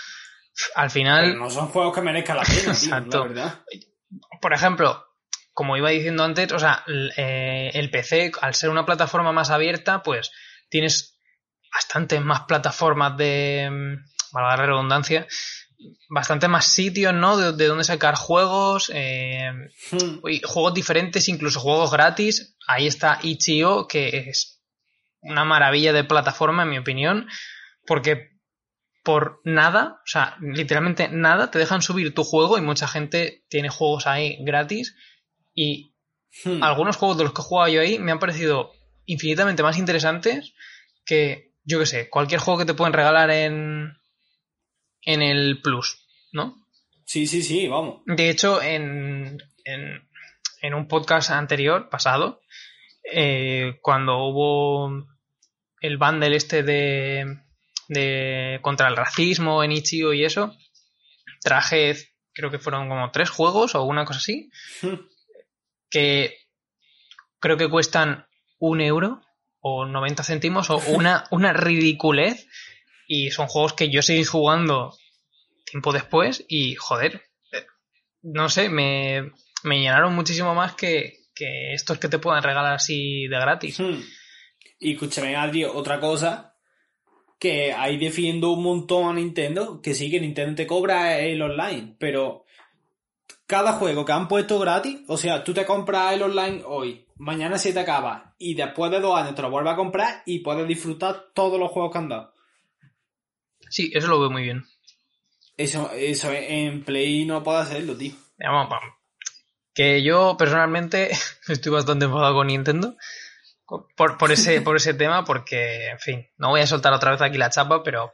[SPEAKER 1] al final...
[SPEAKER 2] Pero no son juegos que merezcan la pena, (laughs) tío,
[SPEAKER 1] Exacto.
[SPEAKER 2] la verdad.
[SPEAKER 1] por ejemplo, como iba diciendo antes, o sea, el, eh, el PC, al ser una plataforma más abierta, pues tienes bastantes más plataformas de, mm, valga la redundancia, bastante más sitios, ¿no? De, de donde sacar juegos, eh,
[SPEAKER 2] Hmm.
[SPEAKER 1] y juegos diferentes, incluso juegos gratis. Ahí está Itch.io, que es una maravilla de plataforma, en mi opinión, porque por nada, o sea, literalmente nada, te dejan subir tu juego y mucha gente tiene juegos ahí gratis y
[SPEAKER 2] Hmm.
[SPEAKER 1] algunos juegos de los que he jugado yo ahí me han parecido infinitamente más interesantes que, yo que sé, cualquier juego que te pueden regalar en, en el Plus, ¿no?
[SPEAKER 2] Sí, sí, sí, vamos.
[SPEAKER 1] De hecho, en, en, en un podcast anterior, pasado, eh, cuando hubo el bundle este de, de contra el racismo en Ichio y eso, traje, creo que fueron como tres juegos o una cosa así, (laughs) que creo que cuestan un euro o 90 céntimos o (laughs) una, una ridiculez y son juegos que yo seguí jugando tiempo después y joder, eh, no sé, me, me llenaron muchísimo más que, que estos que te puedan regalar así de gratis.
[SPEAKER 2] Hmm. Y escúchame, Adri, otra cosa que ahí defiendo un montón a Nintendo, que sí, que Nintendo te cobra el online, pero cada juego que han puesto gratis, o sea, tú te compras el online hoy, mañana se te acaba, y después de dos años te lo vuelves a comprar y puedes disfrutar todos los juegos que han dado.
[SPEAKER 1] Sí, eso lo veo muy bien.
[SPEAKER 2] Eso, eso en Play no puede hacerlo, tío.
[SPEAKER 1] Que yo personalmente (laughs) estoy bastante enfadado con Nintendo por, por, ese, por ese tema, porque, en fin, no voy a soltar otra vez aquí la chapa, pero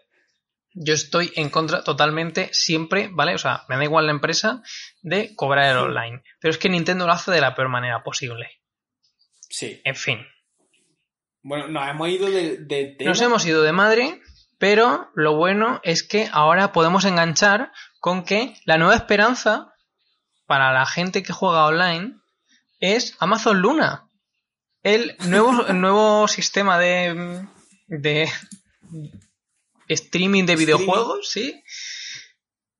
[SPEAKER 1] yo estoy en contra totalmente siempre, ¿vale? O sea, me da igual la empresa de cobrar el online. Pero es que Nintendo lo hace de la peor manera posible.
[SPEAKER 2] Sí.
[SPEAKER 1] En fin,
[SPEAKER 2] Bueno, nos hemos ido de, de tema.
[SPEAKER 1] nos hemos ido de madre, pero lo bueno es que ahora podemos enganchar con que la nueva esperanza para la gente que juega online es Amazon Luna. el nuevo, (laughs) el nuevo sistema de, de streaming de videojuegos, sí.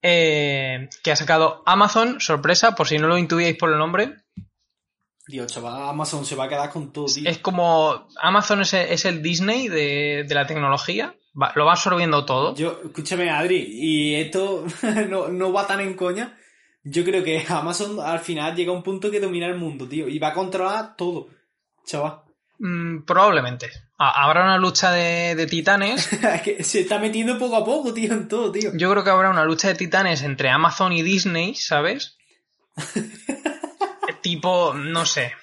[SPEAKER 1] Eh, que ha sacado Amazon, sorpresa, por si no lo intuíais por el nombre.
[SPEAKER 2] Dios, chaval, Amazon se va a quedar con todo, tío.
[SPEAKER 1] Es como Amazon es el, es el Disney de, de la tecnología, va- lo va absorbiendo todo.
[SPEAKER 2] Yo, escúchame, Adri, y esto (laughs) no, no va tan en coña. Yo creo que Amazon al final llega a un punto que domina el mundo, tío, y va a controlar todo, chaval.
[SPEAKER 1] Mm, probablemente. Ha- Habrá una lucha de, de titanes. (laughs)
[SPEAKER 2] Se está metiendo poco a poco, tío, en todo, tío.
[SPEAKER 1] Yo creo que habrá una lucha de titanes entre Amazon y Disney, ¿sabes? (laughs) tipo, no sé,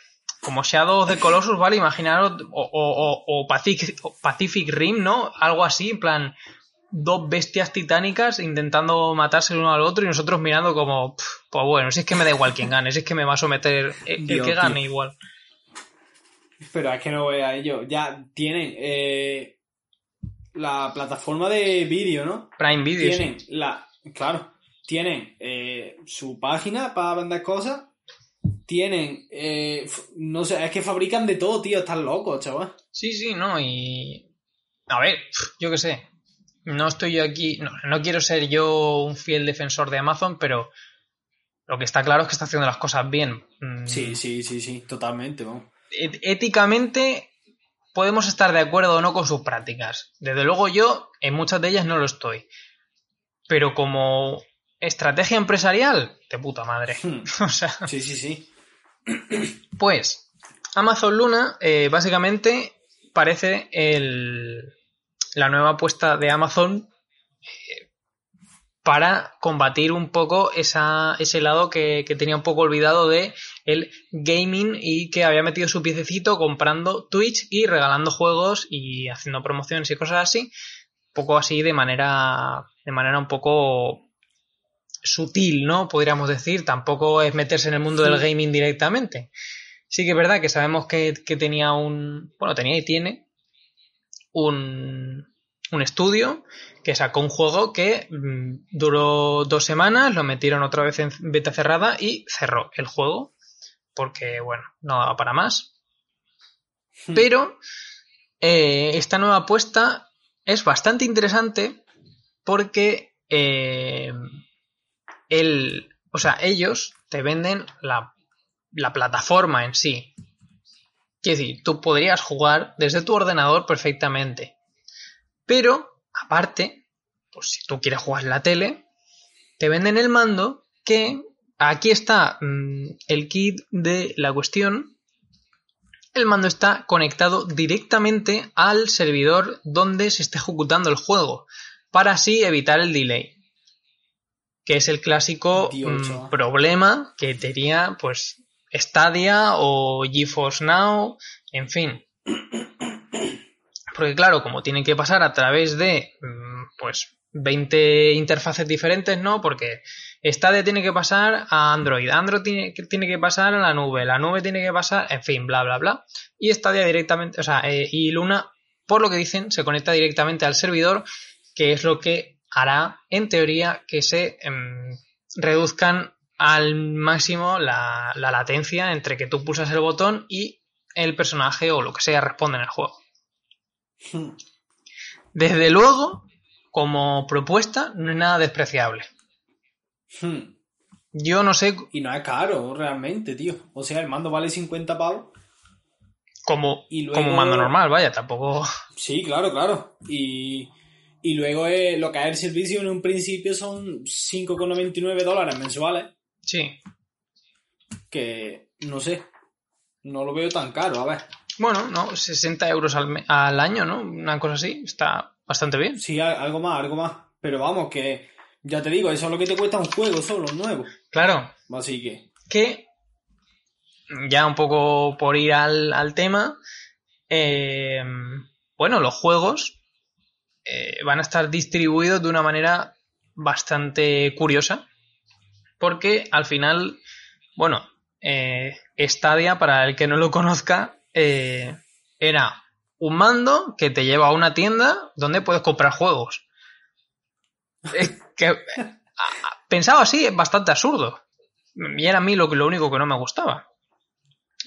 [SPEAKER 1] como Shadow the Colossus, ¿vale? Imaginaros, o, o- Pacific, o Pacific Rim, ¿no? Algo así, en plan, dos bestias titánicas intentando matarse el uno al otro y nosotros mirando como, "Pf, pues bueno, si es que me da igual quién gane, si es que me va a someter el, el
[SPEAKER 2] Dios,
[SPEAKER 1] que gane
[SPEAKER 2] tío.
[SPEAKER 1] igual.
[SPEAKER 2] Pero es que no voy a ello. Ya tienen eh, la plataforma de vídeo, ¿no?
[SPEAKER 1] Prime Video, sí.
[SPEAKER 2] Tienen la. Claro. Tienen eh, su página para vender cosas. Tienen. eh, no sé, es que fabrican de todo, tío. Están locos, chaval.
[SPEAKER 1] Sí, sí, no, y. A ver, yo qué sé. No estoy yo aquí. No, no quiero ser yo un fiel defensor de Amazon, pero lo que está claro es que está haciendo las cosas bien. Mm,
[SPEAKER 2] Sí, sí, sí, sí. Totalmente, vamos.
[SPEAKER 1] et- Éticamente podemos estar de acuerdo o no con sus prácticas. Desde luego yo en muchas de ellas no lo estoy. Pero como estrategia empresarial, de puta madre.
[SPEAKER 2] Hmm. (laughs)
[SPEAKER 1] o sea,
[SPEAKER 2] Sí, sí, sí.
[SPEAKER 1] Pues Amazon Luna eh, básicamente parece el- la nueva apuesta de Amazon eh, para combatir un poco esa, ese lado que, que tenía un poco olvidado de el gaming y que había metido su piececito comprando Twitch y regalando juegos y haciendo promociones y cosas así, un poco así de manera de manera un poco sutil, ¿no? Podríamos decir, tampoco es meterse en el mundo del gaming directamente. Sí que es verdad que sabemos que, que tenía un, bueno, tenía y tiene un, un estudio que sacó un juego que mm, duró dos semanas, lo metieron otra vez en beta cerrada y cerró el juego porque, bueno, no daba para más.
[SPEAKER 2] Hmm.
[SPEAKER 1] Pero eh, esta nueva apuesta es bastante interesante porque eh, el, o sea, ellos te venden la, la plataforma en sí. Quiero decir, tú podrías jugar desde tu ordenador perfectamente. Pero, aparte, pues si tú quieres jugar en la tele, te venden el mando que aquí está mm, el kit de la cuestión. El mando está conectado directamente al servidor donde se esté ejecutando el juego, para así evitar el delay. Que es el clásico
[SPEAKER 2] Dios,
[SPEAKER 1] mm, problema que tenía, pues, Stadia o GeForce Now, en fin. Porque claro, como tienen que pasar a través de, mm, pues, 20 interfaces diferentes, ¿no? Porque Stadia tiene que pasar a Android, Android tiene, que- tiene que pasar a la nube, la nube tiene que pasar, en fin, bla, bla, bla. Y Stadia directamente, o sea, eh, y Luna, por lo que dicen, se conecta directamente al servidor, que es lo que hará, en teoría, que se em, reduzcan al máximo la, la latencia entre que tú pulsas el botón y el personaje o lo que sea responde en el juego.
[SPEAKER 2] Hmm.
[SPEAKER 1] Desde luego, como propuesta, no es nada despreciable.
[SPEAKER 2] Hmm.
[SPEAKER 1] Yo no sé
[SPEAKER 2] Y no es caro, realmente, tío. O sea, el mando vale 50 pavos.
[SPEAKER 1] cómo,
[SPEAKER 2] Y luego-
[SPEAKER 1] como un mando normal, vaya, tampoco.
[SPEAKER 2] Sí, claro, claro. Y, y luego eh, lo que es el servicio en un principio son 5,99 dólares mensuales.
[SPEAKER 1] Sí.
[SPEAKER 2] Que no sé. No lo veo tan caro, a ver.
[SPEAKER 1] Bueno, no, 60 euros al, al año, ¿no? Una cosa así, está bastante bien.
[SPEAKER 2] Sí, algo más, algo más. Pero vamos, que ya te digo, eso es lo que te cuesta un juego solo, nuevo.
[SPEAKER 1] Claro,
[SPEAKER 2] Así que.
[SPEAKER 1] que ya un poco por ir al, al tema, eh, bueno, los juegos eh, van a estar distribuidos de una manera bastante curiosa, porque al final, bueno, eh, Stadia, para el que no lo conozca, eh, era un mando que te lleva a una tienda donde puedes comprar juegos. Es que, pensado así, es bastante absurdo. Y era a mí lo único que no me gustaba.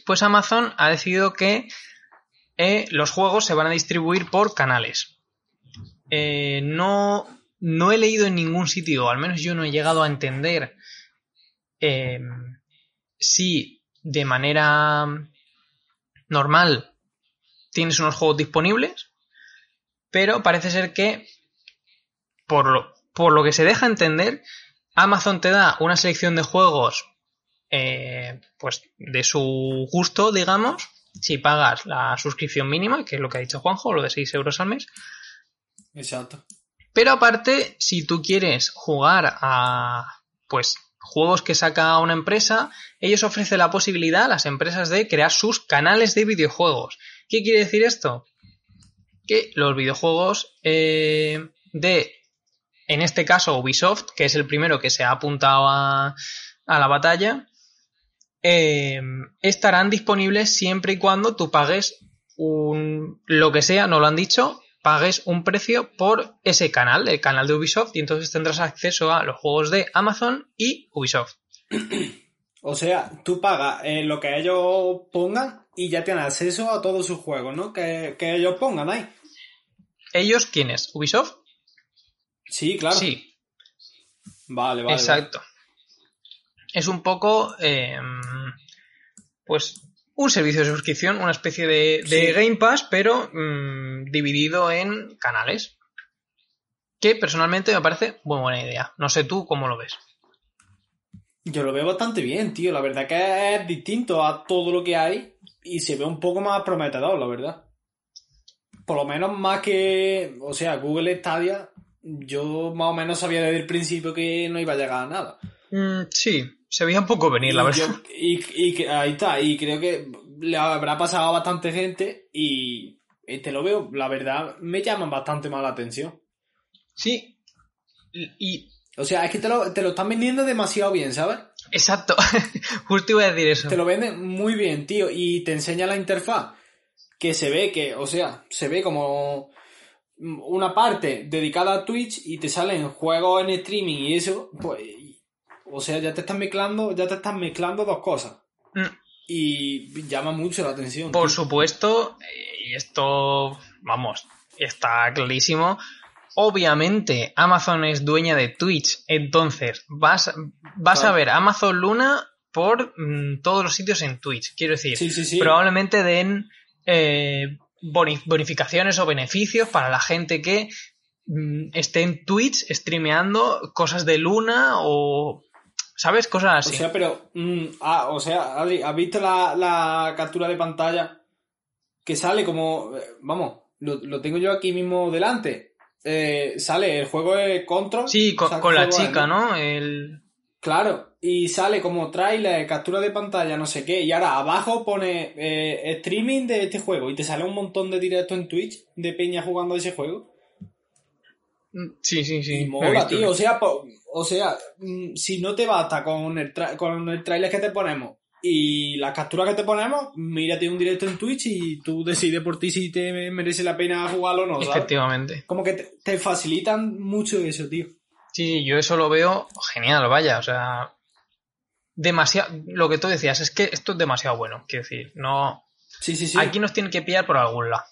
[SPEAKER 1] pues Amazon ha decidido que eh, los juegos se van a distribuir por canales. Eh, no, no he leído en ningún sitio, al menos yo no he llegado a entender eh, si de manera normal tienes unos juegos disponibles, pero parece ser que, por lo, por lo que se deja entender, Amazon te da una selección de juegos eh, pues de su gusto, digamos, si pagas la suscripción mínima, que es lo que ha dicho Juanjo, lo de 6 euros al mes.
[SPEAKER 2] Exacto.
[SPEAKER 1] Pero aparte, si tú quieres jugar a pues juegos que saca una empresa, ellos ofrecen la posibilidad a las empresas de crear sus canales de videojuegos. ¿Qué quiere decir esto? Que los videojuegos eh, de, en este caso, Ubisoft, que es el primero que se ha apuntado a, la batalla, eh, estarán disponibles siempre y cuando tú pagues un, lo que sea, no lo han dicho, pagues un precio por ese canal, el canal de Ubisoft, y entonces tendrás acceso a los juegos de Amazon y Ubisoft.
[SPEAKER 2] O sea, tú pagas eh, lo que ellos pongan y ya tienes acceso a todos sus juegos, ¿no? Que, que ellos pongan ahí.
[SPEAKER 1] ¿Ellos quiénes? ¿Ubisoft?
[SPEAKER 2] Sí, claro.
[SPEAKER 1] Sí,
[SPEAKER 2] Vale, vale.
[SPEAKER 1] exacto. Es un poco, eh, pues, un servicio de suscripción, una especie de, de
[SPEAKER 2] Sí.
[SPEAKER 1] Game Pass, pero mm, dividido en canales. Que personalmente me parece muy buena idea. No sé tú cómo lo ves.
[SPEAKER 2] Yo lo veo bastante bien, tío. La verdad que es distinto a todo lo que hay y se ve un poco más prometedor, la verdad. Por lo menos más que, o sea, Google Stadia, yo más o menos sabía desde el principio que no iba a llegar a nada.
[SPEAKER 1] Mm, sí, se veía un poco venir, la
[SPEAKER 2] Y
[SPEAKER 1] verdad.
[SPEAKER 2] yo- y, ahí está, y creo que le habrá pasado a bastante gente y eh, te lo veo, la verdad, me llaman bastante más la atención.
[SPEAKER 1] Sí. Y,
[SPEAKER 2] O sea, es que te lo, te lo están vendiendo demasiado bien, ¿sabes?
[SPEAKER 1] exacto. (laughs) Justo iba a decir eso.
[SPEAKER 2] Te lo venden muy bien, tío, y te enseña la interfaz que se ve que, o sea, se ve como una parte dedicada a Twitch y te salen juegos en streaming y eso, pues, o sea, ya te están mezclando, ya te están mezclando dos cosas
[SPEAKER 1] Mm,
[SPEAKER 2] y llama mucho la atención.
[SPEAKER 1] Por
[SPEAKER 2] tío.
[SPEAKER 1] supuesto, y esto, vamos, está clarísimo. Obviamente, Amazon es dueña de Twitch, entonces vas, vas
[SPEAKER 2] Claro.
[SPEAKER 1] a ver Amazon Luna por mm, todos los sitios en Twitch. Quiero decir,
[SPEAKER 2] Sí, sí, sí.
[SPEAKER 1] probablemente den eh, boni- bonificaciones o beneficios para la gente que mm, esté en Twitch streameando cosas de Luna o, ¿sabes? Cosas
[SPEAKER 2] O
[SPEAKER 1] así.
[SPEAKER 2] sea, pero, mm, ah, o sea, Adri, ¿has visto la, la captura de pantalla que sale como, eh, vamos, lo, lo tengo yo aquí mismo delante? Eh, sale el juego de Control.
[SPEAKER 1] sí, con,
[SPEAKER 2] o sea,
[SPEAKER 1] con la chica, ¿no? El...
[SPEAKER 2] Claro, y sale como trailer, captura de pantalla, no sé qué, y ahora abajo pone eh, streaming de este juego y te sale un montón de directos en Twitch de peña jugando a ese juego.
[SPEAKER 1] Sí, sí, sí.
[SPEAKER 2] y mola, tío. O sea, po- o sea, mm, si no te basta con el, tra- con el trailer que te ponemos y las capturas que te ponemos, mírate un directo en Twitch y tú decides por ti si te merece la pena jugarlo o no, ¿sabes?
[SPEAKER 1] Efectivamente.
[SPEAKER 2] Como que te, te facilitan mucho eso, tío.
[SPEAKER 1] Sí, yo eso lo veo genial, vaya, o sea, demasiado, lo que tú decías es que esto es demasiado bueno, quiero decir, no,
[SPEAKER 2] Sí, sí, sí.
[SPEAKER 1] aquí nos tienen que pillar por algún lado.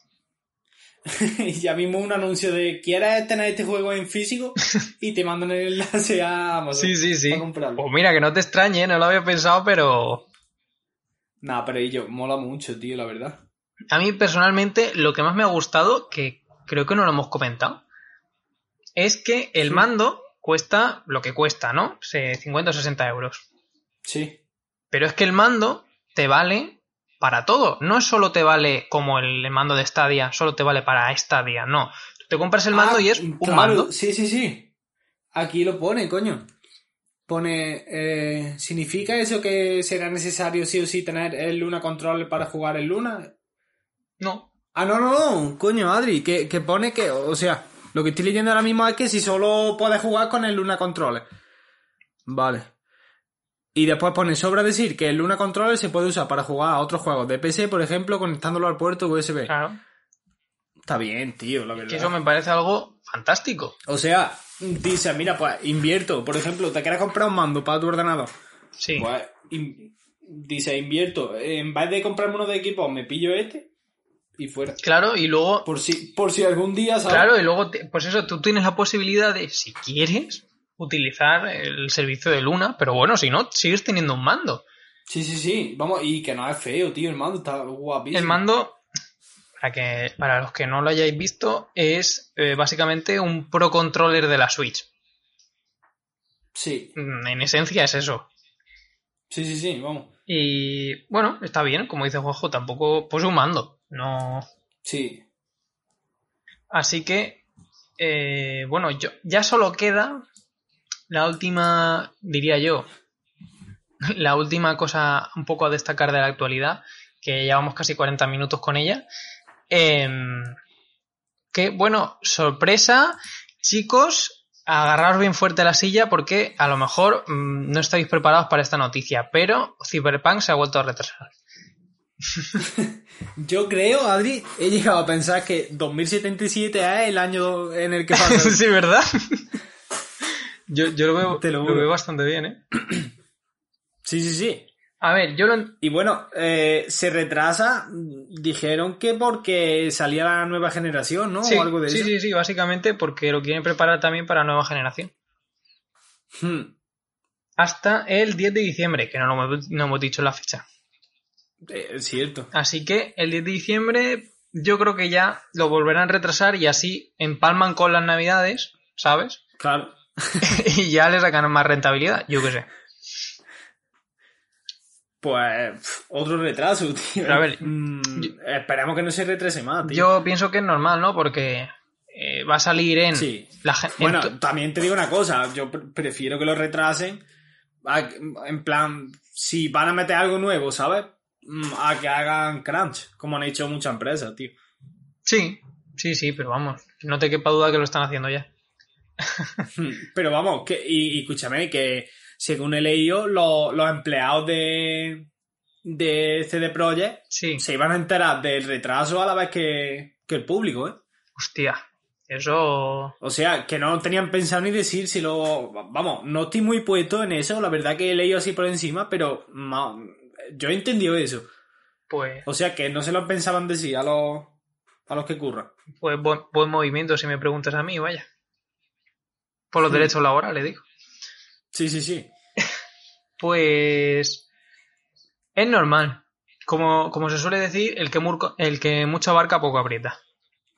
[SPEAKER 1] (laughs)
[SPEAKER 2] ya mismo un anuncio de ¿quieres tener este juego en físico? (laughs) y te mandan el enlace a Amazon.
[SPEAKER 1] Sí, sí, sí.
[SPEAKER 2] Para comprarlo.
[SPEAKER 1] Pues mira, que no te extrañe, no lo había pensado, pero
[SPEAKER 2] Nah, pero ello mola mucho, tío, la verdad.
[SPEAKER 1] a mí personalmente lo que más me ha gustado, que creo que no lo hemos comentado, es que el
[SPEAKER 2] Sí.
[SPEAKER 1] mando cuesta lo que cuesta, ¿no? Se- 50 o 60 euros.
[SPEAKER 2] Sí.
[SPEAKER 1] Pero es que el mando te vale para todo. No solo te vale como el mando de Stadia, solo te vale para Stadia, no. Te compras el mando
[SPEAKER 2] Ah,
[SPEAKER 1] y es un
[SPEAKER 2] claro,
[SPEAKER 1] mando.
[SPEAKER 2] Sí, sí, sí. Aquí lo pone, coño. Pone, eh, ¿significa eso que será necesario sí o sí tener el Luna Controller para jugar el Luna?
[SPEAKER 1] No.
[SPEAKER 2] Ah, no, no, no, coño, Adri, que, que pone que, o sea, lo que estoy leyendo ahora mismo es que si solo puedes jugar con el Luna Controller. Vale. Y después pone, sobra decir que el Luna Controller se puede usar para jugar a otros juegos de PC, por ejemplo, conectándolo al puerto USB.
[SPEAKER 1] Claro.
[SPEAKER 2] Está bien, tío, la verdad.
[SPEAKER 1] Que eso me parece algo fantástico.
[SPEAKER 2] O sea, dice, mira, pues invierto, por ejemplo, te quieres comprar un mando para tu ordenador.
[SPEAKER 1] Sí.
[SPEAKER 2] Pues in- dice, invierto, en vez de comprarme uno de equipo, me pillo este y fuera.
[SPEAKER 1] Claro, y luego...
[SPEAKER 2] Por si, por si algún día, ¿sabes?
[SPEAKER 1] Claro, y luego, te- pues eso, tú tienes la posibilidad de, si quieres, utilizar el servicio de Luna, pero bueno, si no, sigues teniendo un mando.
[SPEAKER 2] Sí, sí, sí. Vamos, y que no es feo, tío, el mando está guapísimo.
[SPEAKER 1] El mando, para, que, para los que no lo hayáis visto, es eh, básicamente un Pro Controller de la Switch.
[SPEAKER 2] Sí,
[SPEAKER 1] Mm, En esencia es eso.
[SPEAKER 2] sí, sí, sí, vamos.
[SPEAKER 1] Y bueno, está bien, como dice Juanjo, tampoco, pues un mando. No.
[SPEAKER 2] Sí.
[SPEAKER 1] Así que, eh, bueno, yo, ya solo queda la última, diría yo, la última cosa un poco a destacar de la actualidad, que llevamos casi 40 minutos con ella. Em, que, bueno, sorpresa, chicos, agarraros bien fuerte la silla porque a lo mejor mm, no estáis preparados para esta noticia, pero Cyberpunk se ha vuelto a retrasar. (laughs)
[SPEAKER 2] Yo creo, Adri, he llegado a pensar que 2077 es el año en el que pasa. (laughs)
[SPEAKER 1] sí, ¿verdad? Yo, yo lo veo,
[SPEAKER 2] Te lo
[SPEAKER 1] veo bastante bien, ¿eh? (clears throat)
[SPEAKER 2] sí, sí, sí.
[SPEAKER 1] A ver, yo lo...
[SPEAKER 2] Y bueno, eh, se retrasa, dijeron que porque salía la nueva generación, ¿no?
[SPEAKER 1] Sí,
[SPEAKER 2] o algo de
[SPEAKER 1] sí,
[SPEAKER 2] eso.
[SPEAKER 1] sí, sí, básicamente porque lo quieren preparar también para la nueva generación.
[SPEAKER 2] Hmm.
[SPEAKER 1] Hasta el 10 de diciembre, que no, lo hemos- no hemos dicho la fecha.
[SPEAKER 2] Eh, es cierto.
[SPEAKER 1] Así que el 10 de diciembre yo creo que ya lo volverán a retrasar y así empalman con las navidades, ¿sabes?
[SPEAKER 2] Claro. (laughs)
[SPEAKER 1] y ya les sacan más rentabilidad, yo qué sé.
[SPEAKER 2] Pues otro retraso, tío.
[SPEAKER 1] Pero a ver,
[SPEAKER 2] Mm,
[SPEAKER 1] yo-
[SPEAKER 2] esperemos que no se retrase más, tío.
[SPEAKER 1] Yo pienso que es normal, ¿no? Porque eh, va a salir en...
[SPEAKER 2] Sí.
[SPEAKER 1] La, gen- en
[SPEAKER 2] Bueno, también te digo una cosa, yo pre- prefiero que lo retrasen, a- en plan, si van a meter algo nuevo, ¿sabes? Mm, A que hagan crunch, como han hecho muchas empresas, tío.
[SPEAKER 1] Sí, sí, sí, pero vamos, no te quepa duda que lo están haciendo ya.
[SPEAKER 2] Pero vamos, que, y, y escúchame, que según he leído, lo- los empleados de, de CD Projekt
[SPEAKER 1] Sí,
[SPEAKER 2] se iban a enterar del retraso a la vez que, que el público, ¿eh?
[SPEAKER 1] hostia, eso...
[SPEAKER 2] O sea, que no tenían pensado ni decir si lo... Vamos, no estoy muy puesto en eso, la verdad que he leído así por encima, pero ma- yo he entendido eso.
[SPEAKER 1] Pues,
[SPEAKER 2] O sea, que no se lo pensaban decir a los, a los que curran.
[SPEAKER 1] pues buen, buen movimiento si me preguntas a mí, vaya. Por los derechos laborales, digo.
[SPEAKER 2] Sí, sí, sí.
[SPEAKER 1] Pues es normal. Como, como se suele decir, el que, murco- el que mucho abarca poco aprieta.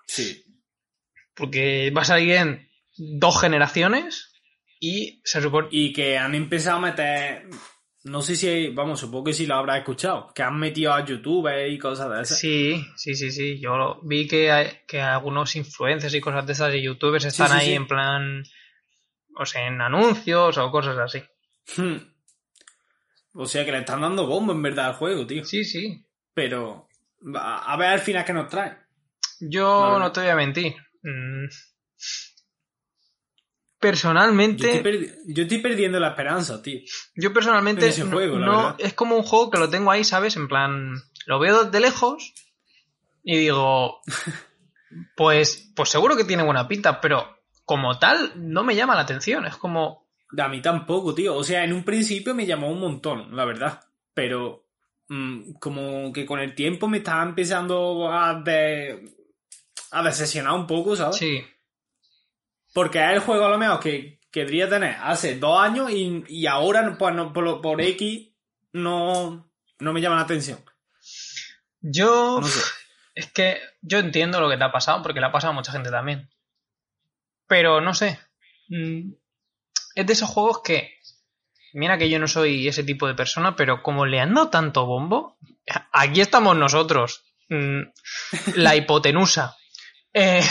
[SPEAKER 2] Sí.
[SPEAKER 1] Porque va a salir en dos generaciones y se supone...
[SPEAKER 2] Y que han empezado a meter... No sé si, vamos, supongo que sí lo habrás escuchado, que han metido a YouTube y cosas de esas.
[SPEAKER 1] Sí, sí, sí, sí. Yo vi que, hay- que algunos influencers y cosas de esas de youtubers están
[SPEAKER 2] sí,
[SPEAKER 1] ahí
[SPEAKER 2] sí.
[SPEAKER 1] en plan... O sea, en anuncios o cosas así.
[SPEAKER 2] Hmm. O sea, que le están dando bombo en verdad al juego, tío.
[SPEAKER 1] Sí, sí.
[SPEAKER 2] Pero a ver al final qué nos trae.
[SPEAKER 1] Yo no te voy a mentir. Mm.
[SPEAKER 2] Yo
[SPEAKER 1] Personalmente,
[SPEAKER 2] estoy, yo estoy perdiendo la esperanza, tío.
[SPEAKER 1] yo personalmente
[SPEAKER 2] ese juego,
[SPEAKER 1] no, es como un juego que lo tengo ahí, ¿sabes? En plan, lo veo de lejos y digo, (laughs) pues, pues seguro que tiene buena pinta, pero como tal no me llama la atención. Es como,
[SPEAKER 2] A mí tampoco, tío. O sea, en un principio me llamó un montón, la verdad. Pero mm, como que con el tiempo me estaba empezando a, de, a decepcionar un poco, ¿sabes?
[SPEAKER 1] sí,
[SPEAKER 2] Porque es el juego a lo mejor que querría tener hace dos años y, y ahora pues, no- por, por X no, no me llama la atención.
[SPEAKER 1] yo
[SPEAKER 2] No sé.
[SPEAKER 1] es que yo entiendo lo que te ha pasado porque le ha pasado a mucha gente también. Pero no sé. Mm, Es de esos juegos que. Mira que yo no soy ese tipo de persona, pero como le han dado tanto bombo, aquí estamos nosotros. Mm, La hipotenusa. (laughs) Eh,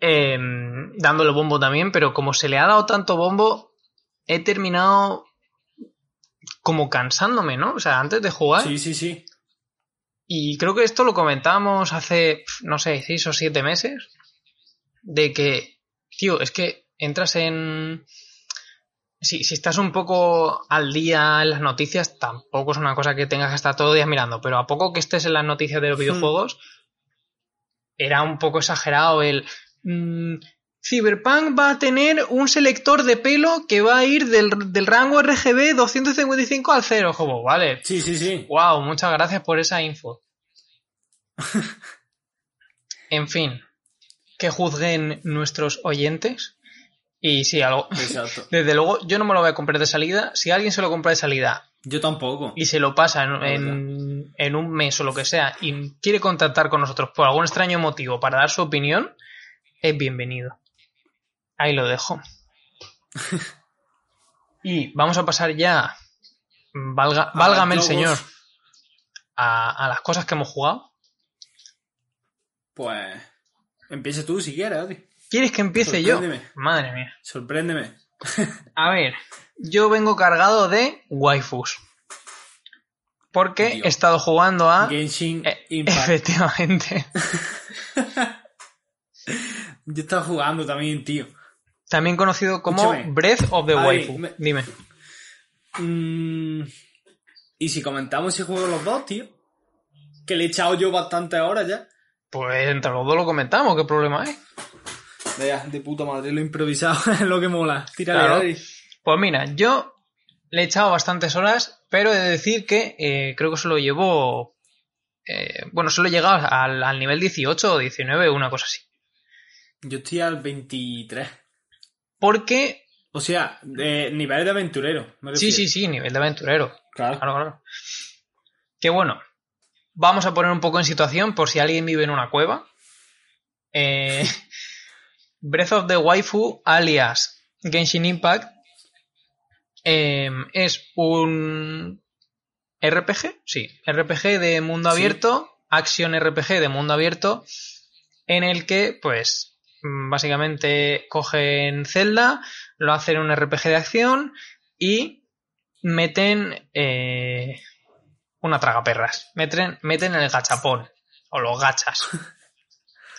[SPEAKER 1] em, dándole bombo también, pero como se le ha dado tanto bombo, he terminado como cansándome, ¿no? O sea, antes de jugar.
[SPEAKER 2] Sí, sí, sí.
[SPEAKER 1] Y creo que esto lo comentábamos hace, no sé, seis o siete meses. De que, tío, es que entras en. Si, si estás un poco al día en las noticias, tampoco es una cosa que tengas que estar todo el día mirando. Pero a poco que estés en las noticias de los videojuegos, era un poco exagerado el. mm, Cyberpunk va a tener un selector de pelo que va a ir del, del rango RGB 255 al 0, como, vale.
[SPEAKER 2] Sí, sí, sí.
[SPEAKER 1] Wow, muchas gracias por esa info. (laughs) en fin, que juzguen nuestros oyentes. Y sí, algo.
[SPEAKER 2] Exacto. (laughs)
[SPEAKER 1] Desde luego, yo no me lo voy a comprar de salida. Si alguien se lo compra de salida
[SPEAKER 2] Yo tampoco.
[SPEAKER 1] y se lo pasa en, en- en un mes o lo que sea y quiere contactar con nosotros por algún extraño motivo para dar su opinión, es bienvenido. Ahí lo dejo. (laughs) y vamos a pasar ya, valga, válgame el señor, a, a las cosas que hemos jugado.
[SPEAKER 2] Pues. Empieza tú si quieres, Adri.
[SPEAKER 1] ¿Quieres que empiece yo? Madre mía.
[SPEAKER 2] Sorpréndeme. (laughs)
[SPEAKER 1] A ver, yo vengo cargado de waifus. Porque
[SPEAKER 2] Dios.
[SPEAKER 1] he estado jugando a...
[SPEAKER 2] Genshin
[SPEAKER 1] Eh,
[SPEAKER 2] Impact.
[SPEAKER 1] efectivamente. (laughs)
[SPEAKER 2] Yo estaba jugando también, tío.
[SPEAKER 1] También conocido como
[SPEAKER 2] Escúchame.
[SPEAKER 1] Breath of the Waifu.
[SPEAKER 2] me-
[SPEAKER 1] Dime.
[SPEAKER 2] Mm, y si comentamos ese juego los dos, tío. Que le he echado yo bastantes horas ya.
[SPEAKER 1] Pues entre los dos lo comentamos, ¿qué problema hay?
[SPEAKER 2] Vea, de puta madre, lo he improvisado, es (laughs) lo que mola. Tírale,
[SPEAKER 1] Claro. Pues mira, yo le he echado bastantes horas, pero he de decir que eh, creo que solo llevo... eh, bueno, solo he llegado al, al nivel 18 o 19, una cosa así.
[SPEAKER 2] Yo estoy al 23.
[SPEAKER 1] Porque...
[SPEAKER 2] O sea, de nivel de aventurero. me
[SPEAKER 1] Sí, sí, sí, nivel de aventurero.
[SPEAKER 2] Claro.
[SPEAKER 1] Claro, claro. Que bueno, vamos a poner un poco en situación por si alguien vive en una cueva. Eh, (laughs) Breath of the Waifu, alias Genshin Impact, eh, es un RPG, sí, RPG de mundo
[SPEAKER 2] Sí.
[SPEAKER 1] abierto, Action RPG de mundo abierto, en el que, pues, mm, básicamente cogen Zelda, lo hacen un RPG de acción y meten eh, una tragaperras. Meten, meten el gachapón o los gachas.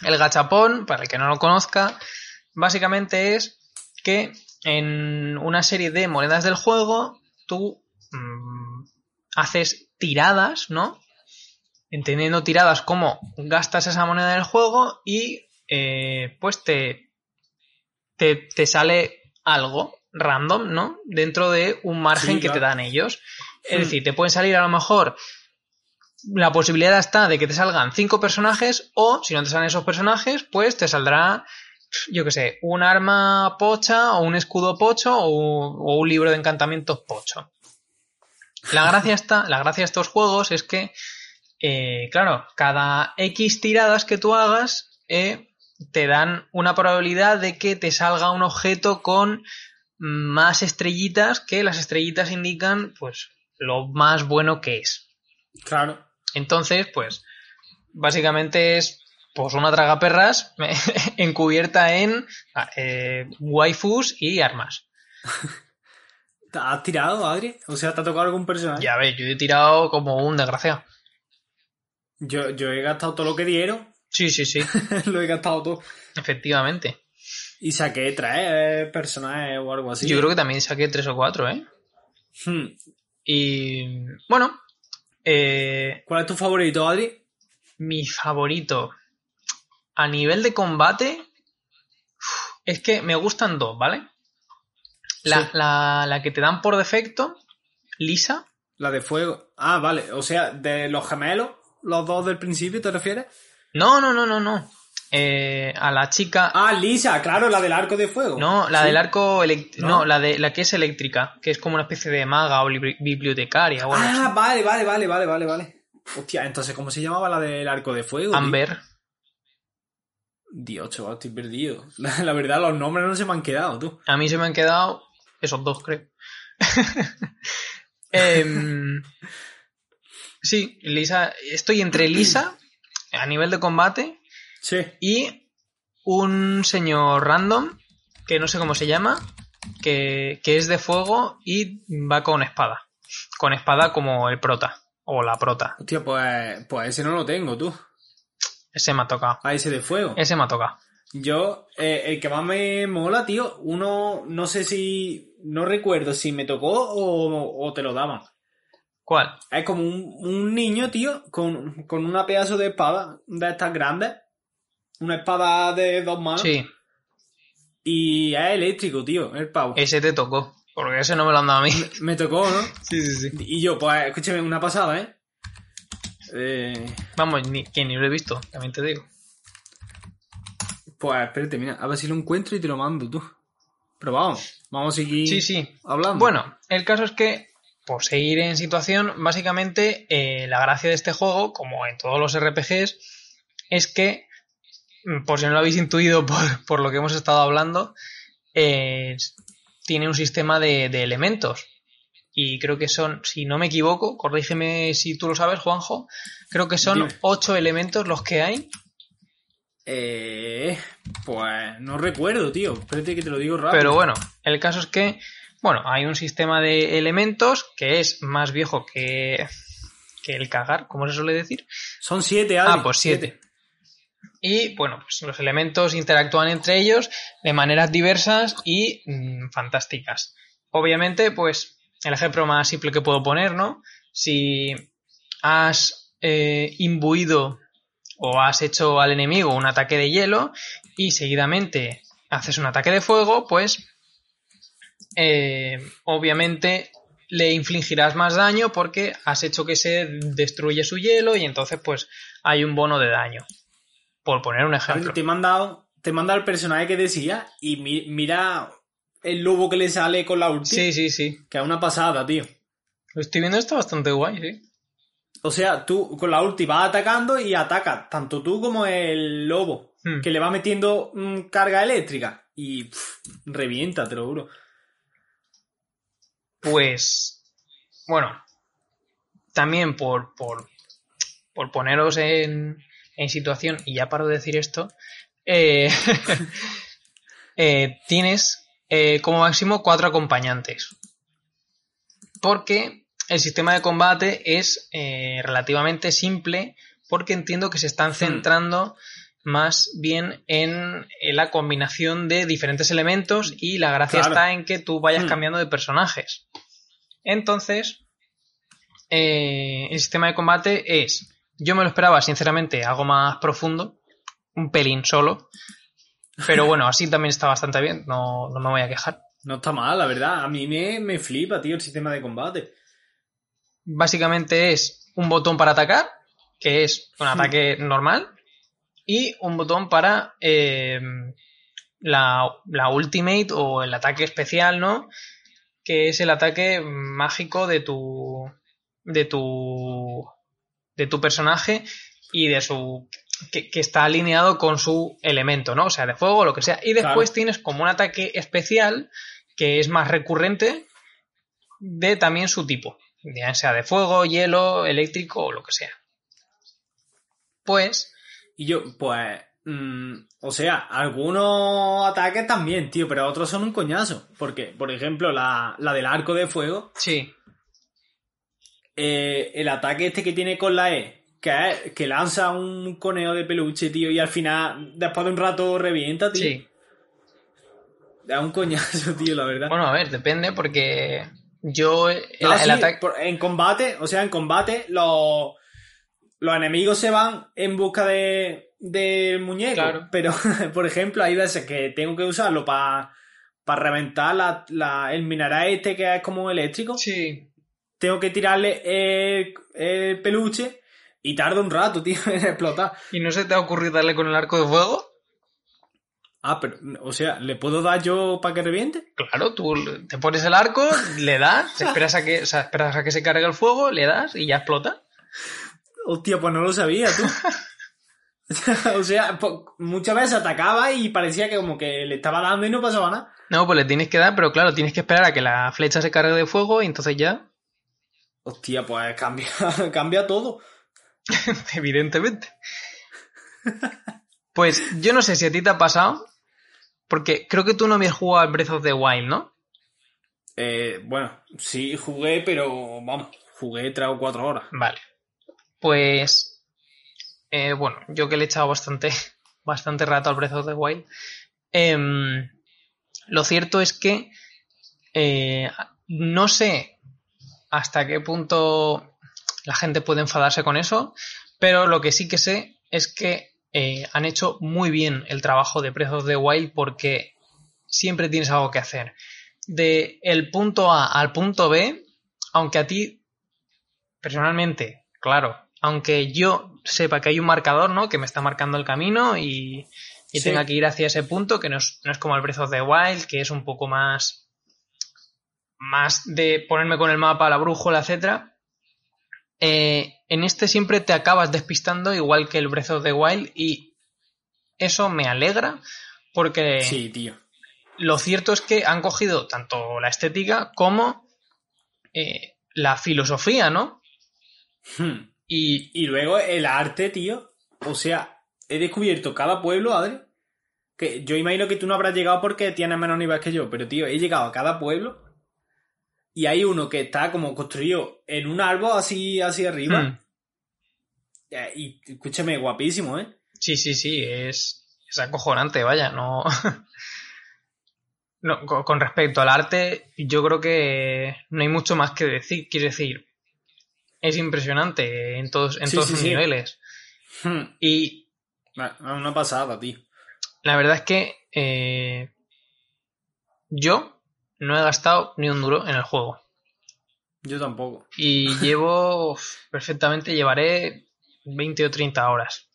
[SPEAKER 1] El gachapón, para el que no lo conozca, básicamente es que en una serie de monedas del juego tú mm, haces tiradas, ¿no? Entendiendo tiradas como gastas esa moneda del juego y eh, pues te, te, te sale algo random, ¿no? Dentro de un margen
[SPEAKER 2] Sí,
[SPEAKER 1] que te dan ellos. Es
[SPEAKER 2] Hmm.
[SPEAKER 1] decir, te pueden salir a lo mejor. La posibilidad está de que te salgan cinco personajes, o si no te salen esos personajes, pues te saldrá, yo qué sé, un arma pocha, o un escudo pocho, o, o un libro de encantamientos pocho. La gracia, está, la gracia de estos juegos es que, eh, claro, cada X tiradas que tú hagas, eh, te dan una probabilidad de que te salga un objeto con más estrellitas que las estrellitas indican pues lo más bueno que es.
[SPEAKER 2] Claro.
[SPEAKER 1] Entonces, pues básicamente es pues una tragaperras (laughs) encubierta en eh, waifus y armas. (laughs)
[SPEAKER 2] ¿Te ¿Has tirado, Adri? O sea, ¿te ha tocado algún personaje?
[SPEAKER 1] Ya ves, yo he tirado como un desgraciado.
[SPEAKER 2] Yo, yo he gastado todo lo que dieron.
[SPEAKER 1] Sí, sí, sí, (laughs)
[SPEAKER 2] lo he gastado todo.
[SPEAKER 1] efectivamente.
[SPEAKER 2] Y saqué tres personajes o algo así.
[SPEAKER 1] Yo creo que también saqué tres o cuatro, ¿eh?
[SPEAKER 2] Hmm.
[SPEAKER 1] Y bueno, eh,
[SPEAKER 2] ¿Cuál es tu favorito, Adri?
[SPEAKER 1] mi favorito a nivel de combate es que me gustan dos, ¿vale? La,
[SPEAKER 2] Sí.
[SPEAKER 1] la, la que te dan por defecto, Lisa,
[SPEAKER 2] La de fuego. Ah, vale. O sea, de los gemelos, los dos del principio, ¿te refieres?
[SPEAKER 1] no, no, no, no, no. Eh, a la chica,
[SPEAKER 2] Ah, Lisa, claro, la del arco de fuego.
[SPEAKER 1] no, la
[SPEAKER 2] Sí.
[SPEAKER 1] del arco, elect- no.
[SPEAKER 2] ¿No?
[SPEAKER 1] la de la que es eléctrica, que es como una especie de maga o bibliotecaria o algo así.
[SPEAKER 2] Ah, vale, vale, vale, vale, vale, vale. Hostia, entonces, ¿cómo se llamaba la del arco de fuego? tío?
[SPEAKER 1] Amber.
[SPEAKER 2] Dios, chaval, estoy perdido. (laughs) La, la verdad, los nombres no se me han quedado, tú.
[SPEAKER 1] A mí se me han quedado esos dos, creo. (laughs) Em, sí, Lisa. Estoy entre Lisa, a nivel de combate,
[SPEAKER 2] Sí.
[SPEAKER 1] y un señor random, que no sé cómo se llama, que, que es de fuego y va con espada. Con espada como el prota, o la prota.
[SPEAKER 2] Hostia, pues, pues ese no lo tengo, tú.
[SPEAKER 1] Ese me ha tocado.
[SPEAKER 2] A ese de fuego.
[SPEAKER 1] Ese me ha tocado.
[SPEAKER 2] Yo, eh, el que más me mola, tío, uno, no sé si, no recuerdo si me tocó o, o te lo daban.
[SPEAKER 1] ¿Cuál?
[SPEAKER 2] Es como un, un niño, tío, con, con una pedazo de espada de estas grandes. Una espada de dos manos.
[SPEAKER 1] Sí.
[SPEAKER 2] Y es eléctrico, tío, el pavo.
[SPEAKER 1] Ese te tocó. Porque ese no me lo han dado a mí.
[SPEAKER 2] Me tocó, ¿no? (laughs)
[SPEAKER 1] Sí, sí, sí.
[SPEAKER 2] Y yo, pues, escúchame, una pasada, ¿eh? Eh,
[SPEAKER 1] Vamos, ni, que ni lo he visto, también te digo.
[SPEAKER 2] pues espérate, mira, a ver si lo encuentro y te lo mando tú. Pero vamos, vamos a seguir
[SPEAKER 1] Sí, sí.
[SPEAKER 2] hablando.
[SPEAKER 1] Bueno, el caso es que, por seguir en situación, básicamente eh, la gracia de este juego, como en todos los RPGs, es que, por si no lo habéis intuido (laughs) por, por lo que hemos estado hablando, eh, tiene un sistema de, de elementos. Y creo que son, si no me equivoco, corrígeme si tú lo sabes, Juanjo, creo que son
[SPEAKER 2] Dime.
[SPEAKER 1] ocho elementos los que hay.
[SPEAKER 2] Eh, pues no recuerdo, tío. Espérate que te lo digo rápido.
[SPEAKER 1] Pero bueno, el caso es que, bueno, hay un sistema de elementos que es más viejo que, que el cagar, como se suele decir.
[SPEAKER 2] Son siete, Adri.
[SPEAKER 1] Ah, pues siete. Y bueno, pues los elementos interactúan entre ellos de maneras diversas y mm, fantásticas. Obviamente, pues el ejemplo más simple que puedo poner, ¿no? Si has eh, imbuido o has hecho al enemigo un ataque de hielo y seguidamente haces un ataque de fuego, pues eh, obviamente le infligirás más daño porque has hecho que se destruye su hielo y entonces pues hay un bono de daño. Por poner un ejemplo.
[SPEAKER 2] Te he mandado, te he mandado el personaje que decía y mi- mira el lobo que le sale con la ulti.
[SPEAKER 1] Sí, sí, sí.
[SPEAKER 2] Que es una pasada, tío.
[SPEAKER 1] Lo estoy viendo, está bastante guay, sí.
[SPEAKER 2] O sea, tú con la ulti vas atacando y atacas tanto tú como el lobo.
[SPEAKER 1] Hmm.
[SPEAKER 2] Que le va metiendo mm, carga eléctrica. Y pff, revienta, te lo juro.
[SPEAKER 1] Pues, bueno, también por, por, por poneros en, en situación, y ya paro de decir esto, eh, (laughs) eh, tienes eh, como máximo cuatro acompañantes. Porque el sistema de combate es relativamente simple, porque entiendo que se están centrando más bien en, en la combinación de diferentes elementos y la gracia
[SPEAKER 2] Claro.
[SPEAKER 1] está en que tú vayas
[SPEAKER 2] Hmm.
[SPEAKER 1] cambiando de personajes. Entonces, el sistema de combate es, yo me lo esperaba sinceramente algo más profundo, un pelín solo, pero bueno, así también está bastante bien, no, no me voy a quejar.
[SPEAKER 2] No está mal, la verdad. A mí me, me flipa, tío, el sistema de combate.
[SPEAKER 1] Básicamente es un botón para atacar, que es un
[SPEAKER 2] Hmm.
[SPEAKER 1] ataque normal, y un botón para eh, la, la ultimate o el ataque especial, ¿no? Que es el ataque mágico de tu. de tu. De tu personaje y de su. Que, que está alineado con su elemento, ¿no? O sea, de fuego o lo que sea. Y después
[SPEAKER 2] Claro.
[SPEAKER 1] tienes como un ataque especial que es más recurrente de también su tipo. Ya sea de fuego, hielo, eléctrico o lo que sea. Pues.
[SPEAKER 2] Y yo, pues. mm, o sea, algunos ataques también, tío, pero otros son un coñazo. Porque, por ejemplo, la, la del arco de fuego,
[SPEAKER 1] Sí.
[SPEAKER 2] Eh, el ataque este que tiene con la E, que, es- que lanza un conejo de peluche, tío, y al final, después de un rato, revienta, tío.
[SPEAKER 1] Sí.
[SPEAKER 2] Es un coñazo, (laughs) tío, la verdad.
[SPEAKER 1] Bueno, a ver, depende porque yo el,
[SPEAKER 2] No,
[SPEAKER 1] el
[SPEAKER 2] sí,
[SPEAKER 1] ataque
[SPEAKER 2] en combate, o sea, en combate, los, los enemigos se van en busca de, del muñeco.
[SPEAKER 1] Claro.
[SPEAKER 2] Pero, (laughs) por ejemplo, hay veces que tengo que usarlo para reventar la, la- el mineral este que es como eléctrico.
[SPEAKER 1] Sí.
[SPEAKER 2] Tengo que tirarle el, el peluche y tarda un rato, tío, (laughs) en explotar.
[SPEAKER 1] ¿Y no se te ha ocurrido darle con el arco de fuego?
[SPEAKER 2] Ah, pero, o sea, ¿le puedo dar yo para que reviente?
[SPEAKER 1] Claro, tú te pones el arco, le das, esperas a que, o sea, esperas a que se cargue el fuego, le das y ya explota.
[SPEAKER 2] Hostia, pues no lo sabía, tú. (laughs) o sea, muchas veces atacaba y parecía que como que le estaba dando y no pasaba nada.
[SPEAKER 1] No, pues le tienes que dar, pero claro, tienes que esperar a que la flecha se cargue de fuego y entonces ya,
[SPEAKER 2] Hostia, pues cambia, (laughs) cambia todo. (laughs)
[SPEAKER 1] evidentemente. Pues yo no sé si a ti te ha pasado, porque creo que tú no habías jugado al Breath of the Wild, ¿no?
[SPEAKER 2] Eh, bueno, sí, jugué, pero vamos, jugué tres o cuatro horas.
[SPEAKER 1] Vale. Pues. eh, bueno, yo que le he echado bastante, (laughs) bastante rato al Breath of the Wild. em, lo cierto es que. eh, no sé hasta qué punto la gente puede enfadarse con eso. Pero lo que sí que sé es que eh, han hecho muy bien el trabajo de Breath of the Wild porque siempre tienes algo que hacer. De el punto A al punto B, aunque a ti, personalmente, claro, aunque yo sepa que hay un marcador, ¿no? Que me está marcando el camino y, y
[SPEAKER 2] Sí.
[SPEAKER 1] tenga que ir hacia ese punto, que no es, no es como el Breath of the Wild, que es un poco más. Más de ponerme con el mapa, la brújula, etcétera. Eh, en este siempre te acabas despistando, igual que el Breath of the Wild, y eso me alegra, porque
[SPEAKER 2] Sí, tío.
[SPEAKER 1] lo cierto es que han cogido tanto la estética como eh, la filosofía, ¿no?
[SPEAKER 2] Hmm.
[SPEAKER 1] Y
[SPEAKER 2] Y luego el arte, tío. O sea, he descubierto cada pueblo, Adri. Que yo imagino que tú no habrás llegado porque tienes menos nivel que yo. Pero, tío, he llegado a cada pueblo. Y hay uno que está como construido en un árbol así, así arriba.
[SPEAKER 1] hmm,
[SPEAKER 2] Eh, Y escúchame, guapísimo, ¿eh?
[SPEAKER 1] sí, sí, sí, es, es acojonante, vaya, no. (laughs) no con, con respecto al arte, yo creo que no hay mucho más que decir. Quiero decir, es impresionante en todos, en
[SPEAKER 2] Sí,
[SPEAKER 1] todos
[SPEAKER 2] sí,
[SPEAKER 1] sus
[SPEAKER 2] sí.
[SPEAKER 1] niveles.
[SPEAKER 2] Hmm.
[SPEAKER 1] Y
[SPEAKER 2] Una pasada, tío.
[SPEAKER 1] la verdad es que eh, yo no he gastado ni un duro en el juego.
[SPEAKER 2] Yo tampoco.
[SPEAKER 1] Y (laughs) llevo perfectamente, llevaré 20 o 30 horas.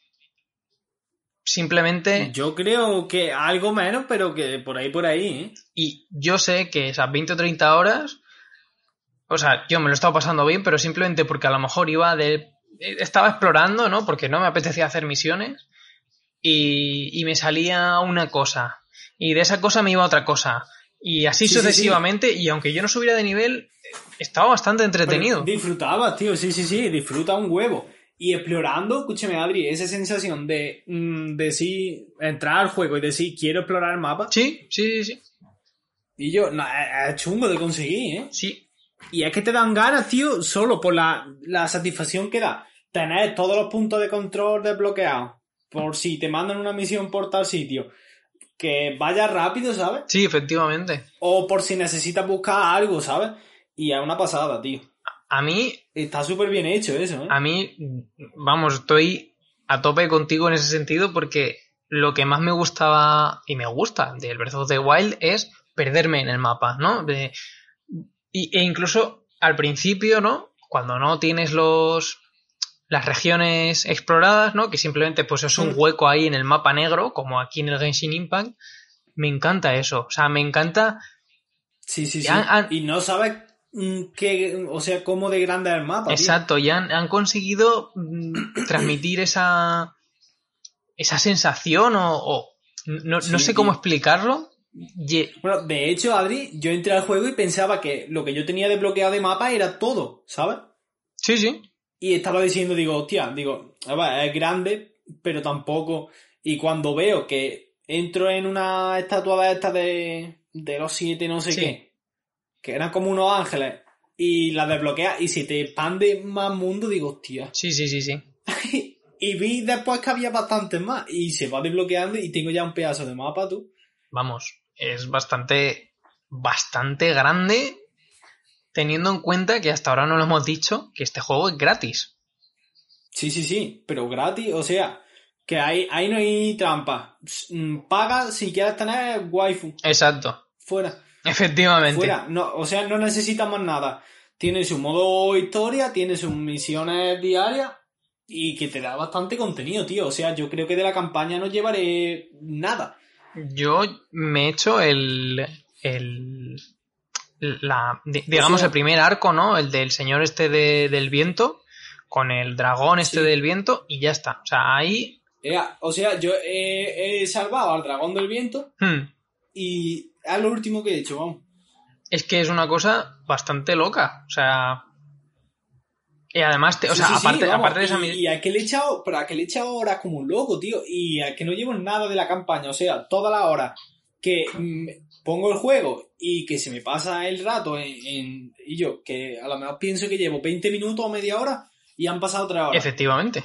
[SPEAKER 1] Simplemente,
[SPEAKER 2] Yo creo que algo menos, pero que por ahí, por ahí, ¿eh?
[SPEAKER 1] y yo sé que esas 20 o 30 horas, o sea, yo me lo he estado pasando bien, pero simplemente porque a lo mejor iba de... Estaba explorando, ¿no? Porque no me apetecía hacer misiones y, y me salía una cosa. Y de esa cosa me iba otra cosa. Y así
[SPEAKER 2] Sí, sí, sí.
[SPEAKER 1] sucesivamente, y aunque yo no subiera de nivel, estaba bastante entretenido.
[SPEAKER 2] Pero Disfrutabas, tío, sí, sí, sí, disfruta un huevo. Y explorando, escúchame, Adri, esa sensación de mm, decir, entrar al juego y decir, quiero explorar el mapa.
[SPEAKER 1] Sí, sí, sí.
[SPEAKER 2] Y yo, no, es es chungo de conseguir, ¿eh?
[SPEAKER 1] Sí,
[SPEAKER 2] Y es que te dan ganas, tío, solo por la, la satisfacción que da tener todos los puntos de control desbloqueados. Por si te mandan una misión por tal sitio. Que vaya rápido, ¿sabes?
[SPEAKER 1] sí, efectivamente.
[SPEAKER 2] O por si necesitas buscar algo, ¿sabes? Y es una pasada, tío.
[SPEAKER 1] A mí,
[SPEAKER 2] Está súper bien hecho eso, ¿eh?
[SPEAKER 1] a mí, vamos, estoy a tope contigo en ese sentido porque lo que más me gustaba y me gusta del Breath of the Wild es perderme en el mapa, ¿no? De- y- e incluso al principio, ¿no? Cuando no tienes los las regiones exploradas, ¿no? Que simplemente pues es un
[SPEAKER 2] Mm.
[SPEAKER 1] hueco ahí en el mapa negro, como aquí en el Genshin Impact. Me encanta eso. O sea, me encanta
[SPEAKER 2] Sí, sí, sí.
[SPEAKER 1] Han- han-
[SPEAKER 2] Y no sabes mm, qué, o sea, cómo de grande es el mapa.
[SPEAKER 1] Exacto, y han, han conseguido mm, (coughs) transmitir esa, esa sensación o, o- no,
[SPEAKER 2] Sí,
[SPEAKER 1] no sé cómo explicarlo.
[SPEAKER 2] Bueno, de hecho, Adri, yo entré al juego y pensaba que lo que yo tenía desbloqueado de mapa era todo, ¿sabes?
[SPEAKER 1] Sí, sí,
[SPEAKER 2] Y estaba diciendo, digo, hostia, digo, a ver, es grande, pero tampoco. Y cuando veo que entro en una estatua de esta de, de los siete, no sé
[SPEAKER 1] Sí.
[SPEAKER 2] qué, que eran como unos ángeles, y la desbloquea y se te expande más mundo, digo, hostia. (laughs)
[SPEAKER 1] sí, sí, sí, sí.
[SPEAKER 2] Y vi después que había bastantes más, y se va desbloqueando y tengo ya un pedazo de mapa, tú.
[SPEAKER 1] Vamos, es bastante, bastante grande teniendo en cuenta que hasta ahora no lo hemos dicho, que este juego es gratis.
[SPEAKER 2] Sí, sí, sí, pero gratis, o sea, que ahí, ahí no hay trampa. Mm, Paga si quieres tener waifu.
[SPEAKER 1] Exacto,
[SPEAKER 2] Fuera.
[SPEAKER 1] efectivamente.
[SPEAKER 2] Fuera. No, o sea, no necesitas más nada. Tiene su modo historia, tiene sus misiones diarias y que te da bastante contenido, tío. O sea, yo creo que de la campaña no llevaré nada.
[SPEAKER 1] Yo me he hecho el. el la, di- digamos,
[SPEAKER 2] sea-
[SPEAKER 1] el primer arco, ¿no? El del señor este de- del viento, con el dragón este
[SPEAKER 2] Sí.
[SPEAKER 1] del viento, y ya está. O sea, ahí.
[SPEAKER 2] O sea, yo he, he salvado al dragón del viento
[SPEAKER 1] hmm,
[SPEAKER 2] y es lo último que he hecho, vamos.
[SPEAKER 1] es que es una cosa bastante loca. O sea. Y además, te- o
[SPEAKER 2] Sí,
[SPEAKER 1] sea,
[SPEAKER 2] sí,
[SPEAKER 1] aparte,
[SPEAKER 2] vamos,
[SPEAKER 1] aparte de esa.
[SPEAKER 2] y, y a que le he echado, pero a que le he echado horas como un loco, tío, y a que no llevo nada de la campaña, o sea, todas las horas que mm, pongo el juego y que se me pasa el rato en, en- y yo, que a lo mejor pienso que llevo 20 minutos o media hora y han pasado 3 horas.
[SPEAKER 1] Efectivamente.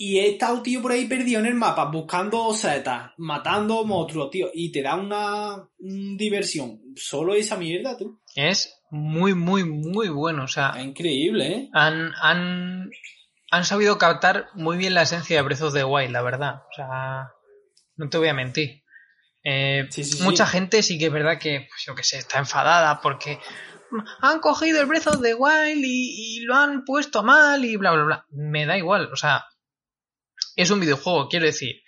[SPEAKER 2] Y he estado, tío, por ahí perdido en el mapa, buscando setas, matando monstruos, tío, y te da una diversión. Solo esa mierda, tú.
[SPEAKER 1] Es muy, muy, muy bueno. O sea,
[SPEAKER 2] Es increíble, ¿eh?
[SPEAKER 1] han, han, han sabido captar muy bien la esencia de Breath of the Wild, la verdad. O sea, no te voy a mentir. Eh,
[SPEAKER 2] Sí, sí, sí.
[SPEAKER 1] mucha gente sí que es verdad que, pues, yo que sé, está enfadada porque han cogido el Breath of the Wild y, y lo han puesto mal y bla, bla, bla. Me da igual, o sea, es un videojuego, quiero decir.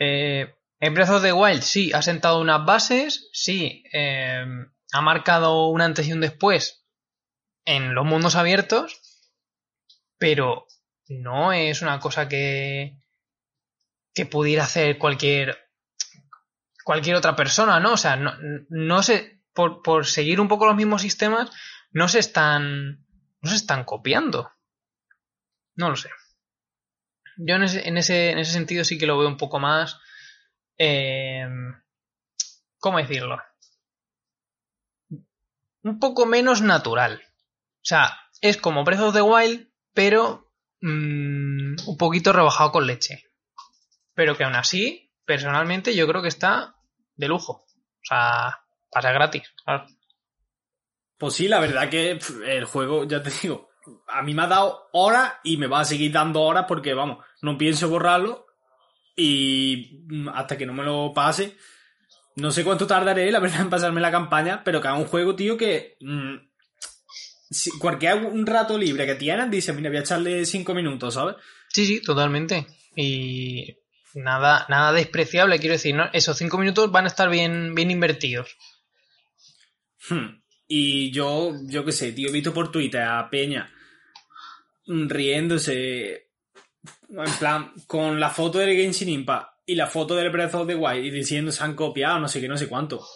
[SPEAKER 1] Eh, en Breath of the Wild sí, ha sentado unas bases, sí, eh, ha marcado un antes y un después en los mundos abiertos, pero no es una cosa que, que pudiera hacer cualquier cualquier otra persona, ¿no? O sea, no, no se por, por seguir un poco los mismos sistemas no se están no se están copiando. No lo sé. Yo en ese, en ese, en ese sentido sí que lo veo un poco más eh, ¿cómo decirlo? Un poco menos natural. O sea, es como Breath of the Wild, pero mm, un poquito rebajado con leche. Pero que aún así, personalmente, yo creo que está de lujo. O sea, pasa gratis. claro.
[SPEAKER 2] Pues sí, la verdad que el juego, ya te (laughs) digo, a mí me ha dado horas y me va a seguir dando horas porque, vamos, no pienso borrarlo y hasta que no me lo pase. No sé cuánto tardaré, la verdad, (laughs) en pasarme la campaña, pero que es un juego, tío, que mm, si cualquier un rato libre que tienes, dice, mira, voy a echarle cinco minutos, ¿sabes?
[SPEAKER 1] Sí, sí, totalmente. Y nada, nada despreciable, quiero decir, ¿no? Esos cinco minutos van a estar bien, bien invertidos.
[SPEAKER 2] Hmm. Y yo, yo qué sé, tío, he visto por Twitter a Peña riéndose, en plan, con la foto del Genshin Impact y la foto del Breath of the Wild y diciendo se han copiado, no sé qué, no sé cuánto.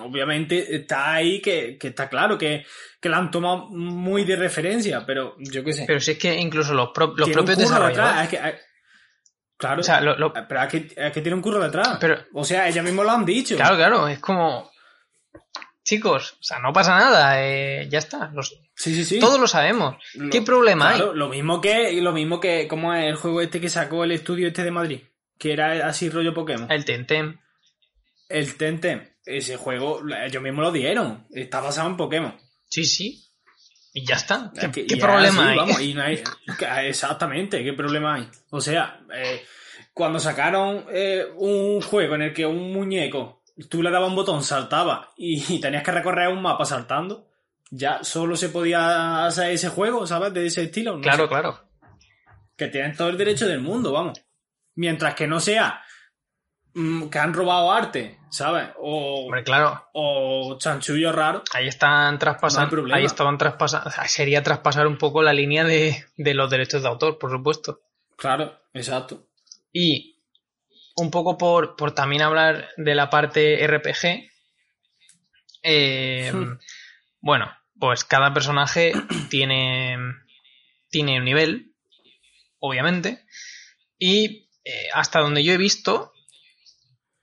[SPEAKER 2] Obviamente está ahí que, que está claro que, que la han tomado muy de referencia, pero yo qué sé.
[SPEAKER 1] Pero si es que incluso los, pro- los propios desarrolladores.
[SPEAKER 2] es que, claro,
[SPEAKER 1] O sea, lo- lo-
[SPEAKER 2] pero es que, es que tiene un curro detrás.
[SPEAKER 1] Pero-
[SPEAKER 2] o sea, ellos mismos lo han dicho.
[SPEAKER 1] Claro, claro, es como. Chicos, o sea, no pasa nada, eh, ya está. los-
[SPEAKER 2] Sí, sí, sí.
[SPEAKER 1] Todos lo sabemos.
[SPEAKER 2] Lo-
[SPEAKER 1] ¿Qué problema
[SPEAKER 2] Claro,
[SPEAKER 1] hay?
[SPEAKER 2] lo mismo que, lo mismo que, como es el juego este que sacó el estudio este de Madrid, que era así rollo Pokémon.
[SPEAKER 1] El Tentem.
[SPEAKER 2] El Tente, ese juego, ellos mismos lo dieron, está basado en Pokémon.
[SPEAKER 1] Sí, sí. Y ya está. ¿Qué, problema hay?
[SPEAKER 2] vamos, y (laughs) no hay- que- exactamente, ¿qué problema hay? O sea, eh, cuando sacaron eh, un juego en el que un muñeco, tú le dabas un botón, saltaba y, tenías que recorrer un mapa saltando, ya solo se podía hacer ese juego, ¿sabes? De ese estilo. No
[SPEAKER 1] Claro,
[SPEAKER 2] sé.
[SPEAKER 1] claro.
[SPEAKER 2] que tienen todo el derecho del mundo, vamos. Mientras que no sea mm, que han robado arte, ¿sabes? O,
[SPEAKER 1] Hombre, claro.
[SPEAKER 2] o chanchullo raro.
[SPEAKER 1] Ahí están traspasando. ahí estaban traspasando. sería traspasar un poco la línea de, de los derechos de autor, por supuesto.
[SPEAKER 2] Claro, exacto.
[SPEAKER 1] Y un poco por, por también hablar de la parte RPG. eh,
[SPEAKER 2] Hmm.
[SPEAKER 1] Bueno, pues cada personaje (clears throat) tiene, tiene un nivel, obviamente. Y eh, hasta donde yo he visto,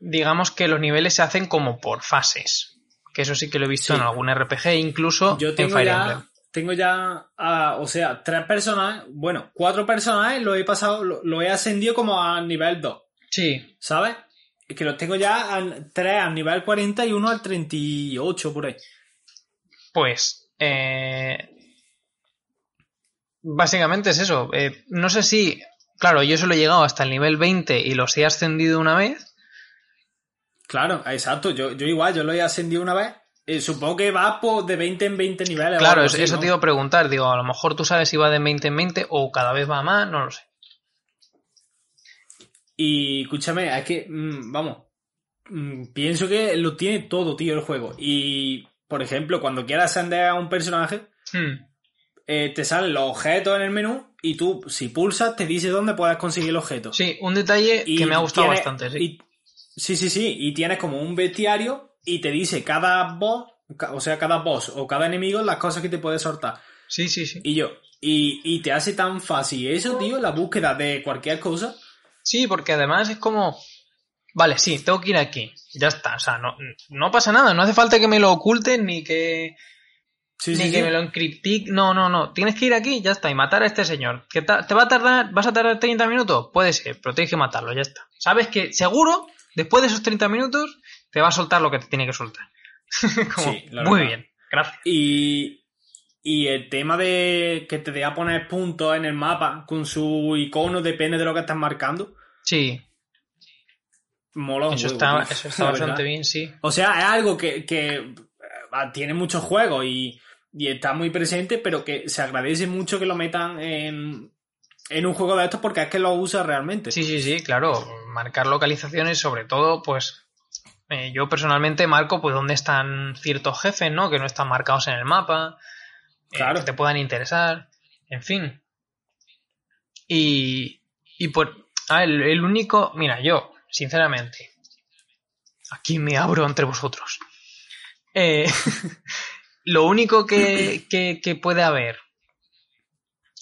[SPEAKER 1] digamos que los niveles se hacen como por fases. Que eso sí que lo he visto
[SPEAKER 2] Sí.
[SPEAKER 1] en algún RPG, incluso
[SPEAKER 2] Yo
[SPEAKER 1] en
[SPEAKER 2] tengo
[SPEAKER 1] Fire
[SPEAKER 2] ya,
[SPEAKER 1] Emblem.
[SPEAKER 2] tengo ya, ah, o sea, tres personajes, bueno, cuatro personajes lo he pasado, lo, lo he ascendido como a nivel 2,
[SPEAKER 1] Sí,
[SPEAKER 2] ¿sabes? Es que los tengo ya al- tres al nivel 40 y uno al 38 por ahí.
[SPEAKER 1] Pues, eh, básicamente es eso. Eh, no sé si, claro, yo solo he llegado hasta el nivel 20 y los he ascendido una vez.
[SPEAKER 2] Claro, exacto, yo, yo igual, yo lo he ascendido una vez. Eh, supongo que va por de 20 en 20 niveles.
[SPEAKER 1] Claro,
[SPEAKER 2] algo
[SPEAKER 1] eso,
[SPEAKER 2] así,
[SPEAKER 1] eso
[SPEAKER 2] ¿no?
[SPEAKER 1] te iba a preguntar. Digo, a lo mejor tú sabes si va de 20 en 20 o cada vez va más, no lo sé.
[SPEAKER 2] Y escúchame, es que, mm, vamos, mm, pienso que lo tiene todo, tío, el juego. Y, por ejemplo, cuando quieras ascender a un personaje,
[SPEAKER 1] Hmm,
[SPEAKER 2] eh, te salen los objetos en el menú y tú, si pulsas, te dice dónde puedes conseguir el objeto.
[SPEAKER 1] Sí, un detalle
[SPEAKER 2] Y
[SPEAKER 1] que me ha gustado
[SPEAKER 2] tienes-
[SPEAKER 1] bastante, sí.
[SPEAKER 2] y- sí, sí, sí. Y tienes como un bestiario y te dice cada boss, o sea, cada boss o cada enemigo las cosas que te puede soltar.
[SPEAKER 1] Sí, sí, sí.
[SPEAKER 2] Y yo, y, y te hace tan fácil eso, tío, la búsqueda de cualquier cosa.
[SPEAKER 1] Sí, porque además es como. Vale, sí, tengo que ir aquí. Ya está. O sea, no, no pasa nada. No hace falta que me lo oculten ni que.
[SPEAKER 2] Sí,
[SPEAKER 1] ni
[SPEAKER 2] sí,
[SPEAKER 1] que
[SPEAKER 2] sí.
[SPEAKER 1] me lo encriptic. No, no, no. Tienes que ir aquí, ya está. Y matar a este señor. ¿Que ta- ¿Te va a tardar? ¿Vas a tardar 30 minutos? Puede ser, pero tienes que matarlo, ya está. Sabes que seguro, después de esos 30 minutos, te va a soltar lo que te tiene que soltar. (laughs) Como,
[SPEAKER 2] Sí, la
[SPEAKER 1] muy bien, gracias.
[SPEAKER 2] Y, y el tema de que te deja poner puntos en el mapa con su icono, depende de lo que estás marcando.
[SPEAKER 1] Sí,
[SPEAKER 2] mola
[SPEAKER 1] Eso
[SPEAKER 2] huevo,
[SPEAKER 1] está, eso (laughs) está bastante bien, sí.
[SPEAKER 2] O sea, es algo que, que eh, tiene muchos juegos y, y está muy presente, pero que se agradece mucho que lo metan en, en un juego de estos porque es que lo usa realmente.
[SPEAKER 1] Sí, sí, sí, claro. Marcar localizaciones, sobre todo, pues. eh, yo personalmente marco pues dónde están ciertos jefes, ¿no? Que no están marcados en el mapa. eh,
[SPEAKER 2] Claro.
[SPEAKER 1] que te puedan interesar. En fin. Y. Y por. A ver, el, el único. Mira, yo, sinceramente. Aquí me abro entre vosotros. Eh, (laughs) lo único que, que, que puede haber.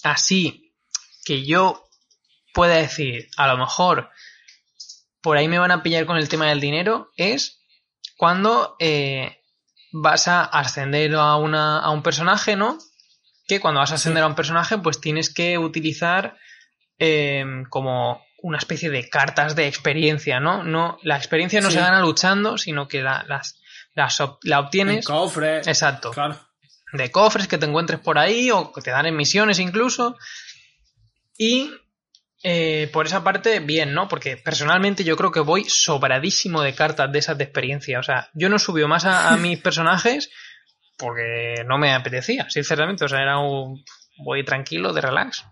[SPEAKER 1] Así. Que yo pueda decir, a lo mejor por ahí me van a pillar con el tema del dinero, es cuando eh, vas a ascender a, una, a un personaje, ¿no? Que cuando vas a ascender a un personaje, pues tienes que utilizar eh, como una especie de cartas de experiencia, ¿no? no la experiencia no
[SPEAKER 2] Sí.
[SPEAKER 1] se gana luchando, sino que la, las, las la
[SPEAKER 2] En
[SPEAKER 1] obtienes.
[SPEAKER 2] cofre.
[SPEAKER 1] Exacto
[SPEAKER 2] Claro.
[SPEAKER 1] de cofres que te encuentres por ahí o que te dan en misiones incluso. Y eh, por esa parte, bien, ¿no? Porque personalmente yo creo que voy sobradísimo de cartas de esas de experiencia. O sea, yo no subió más a, a (laughs) mis personajes porque no me apetecía, sinceramente. O sea, era un... Voy tranquilo, de relax.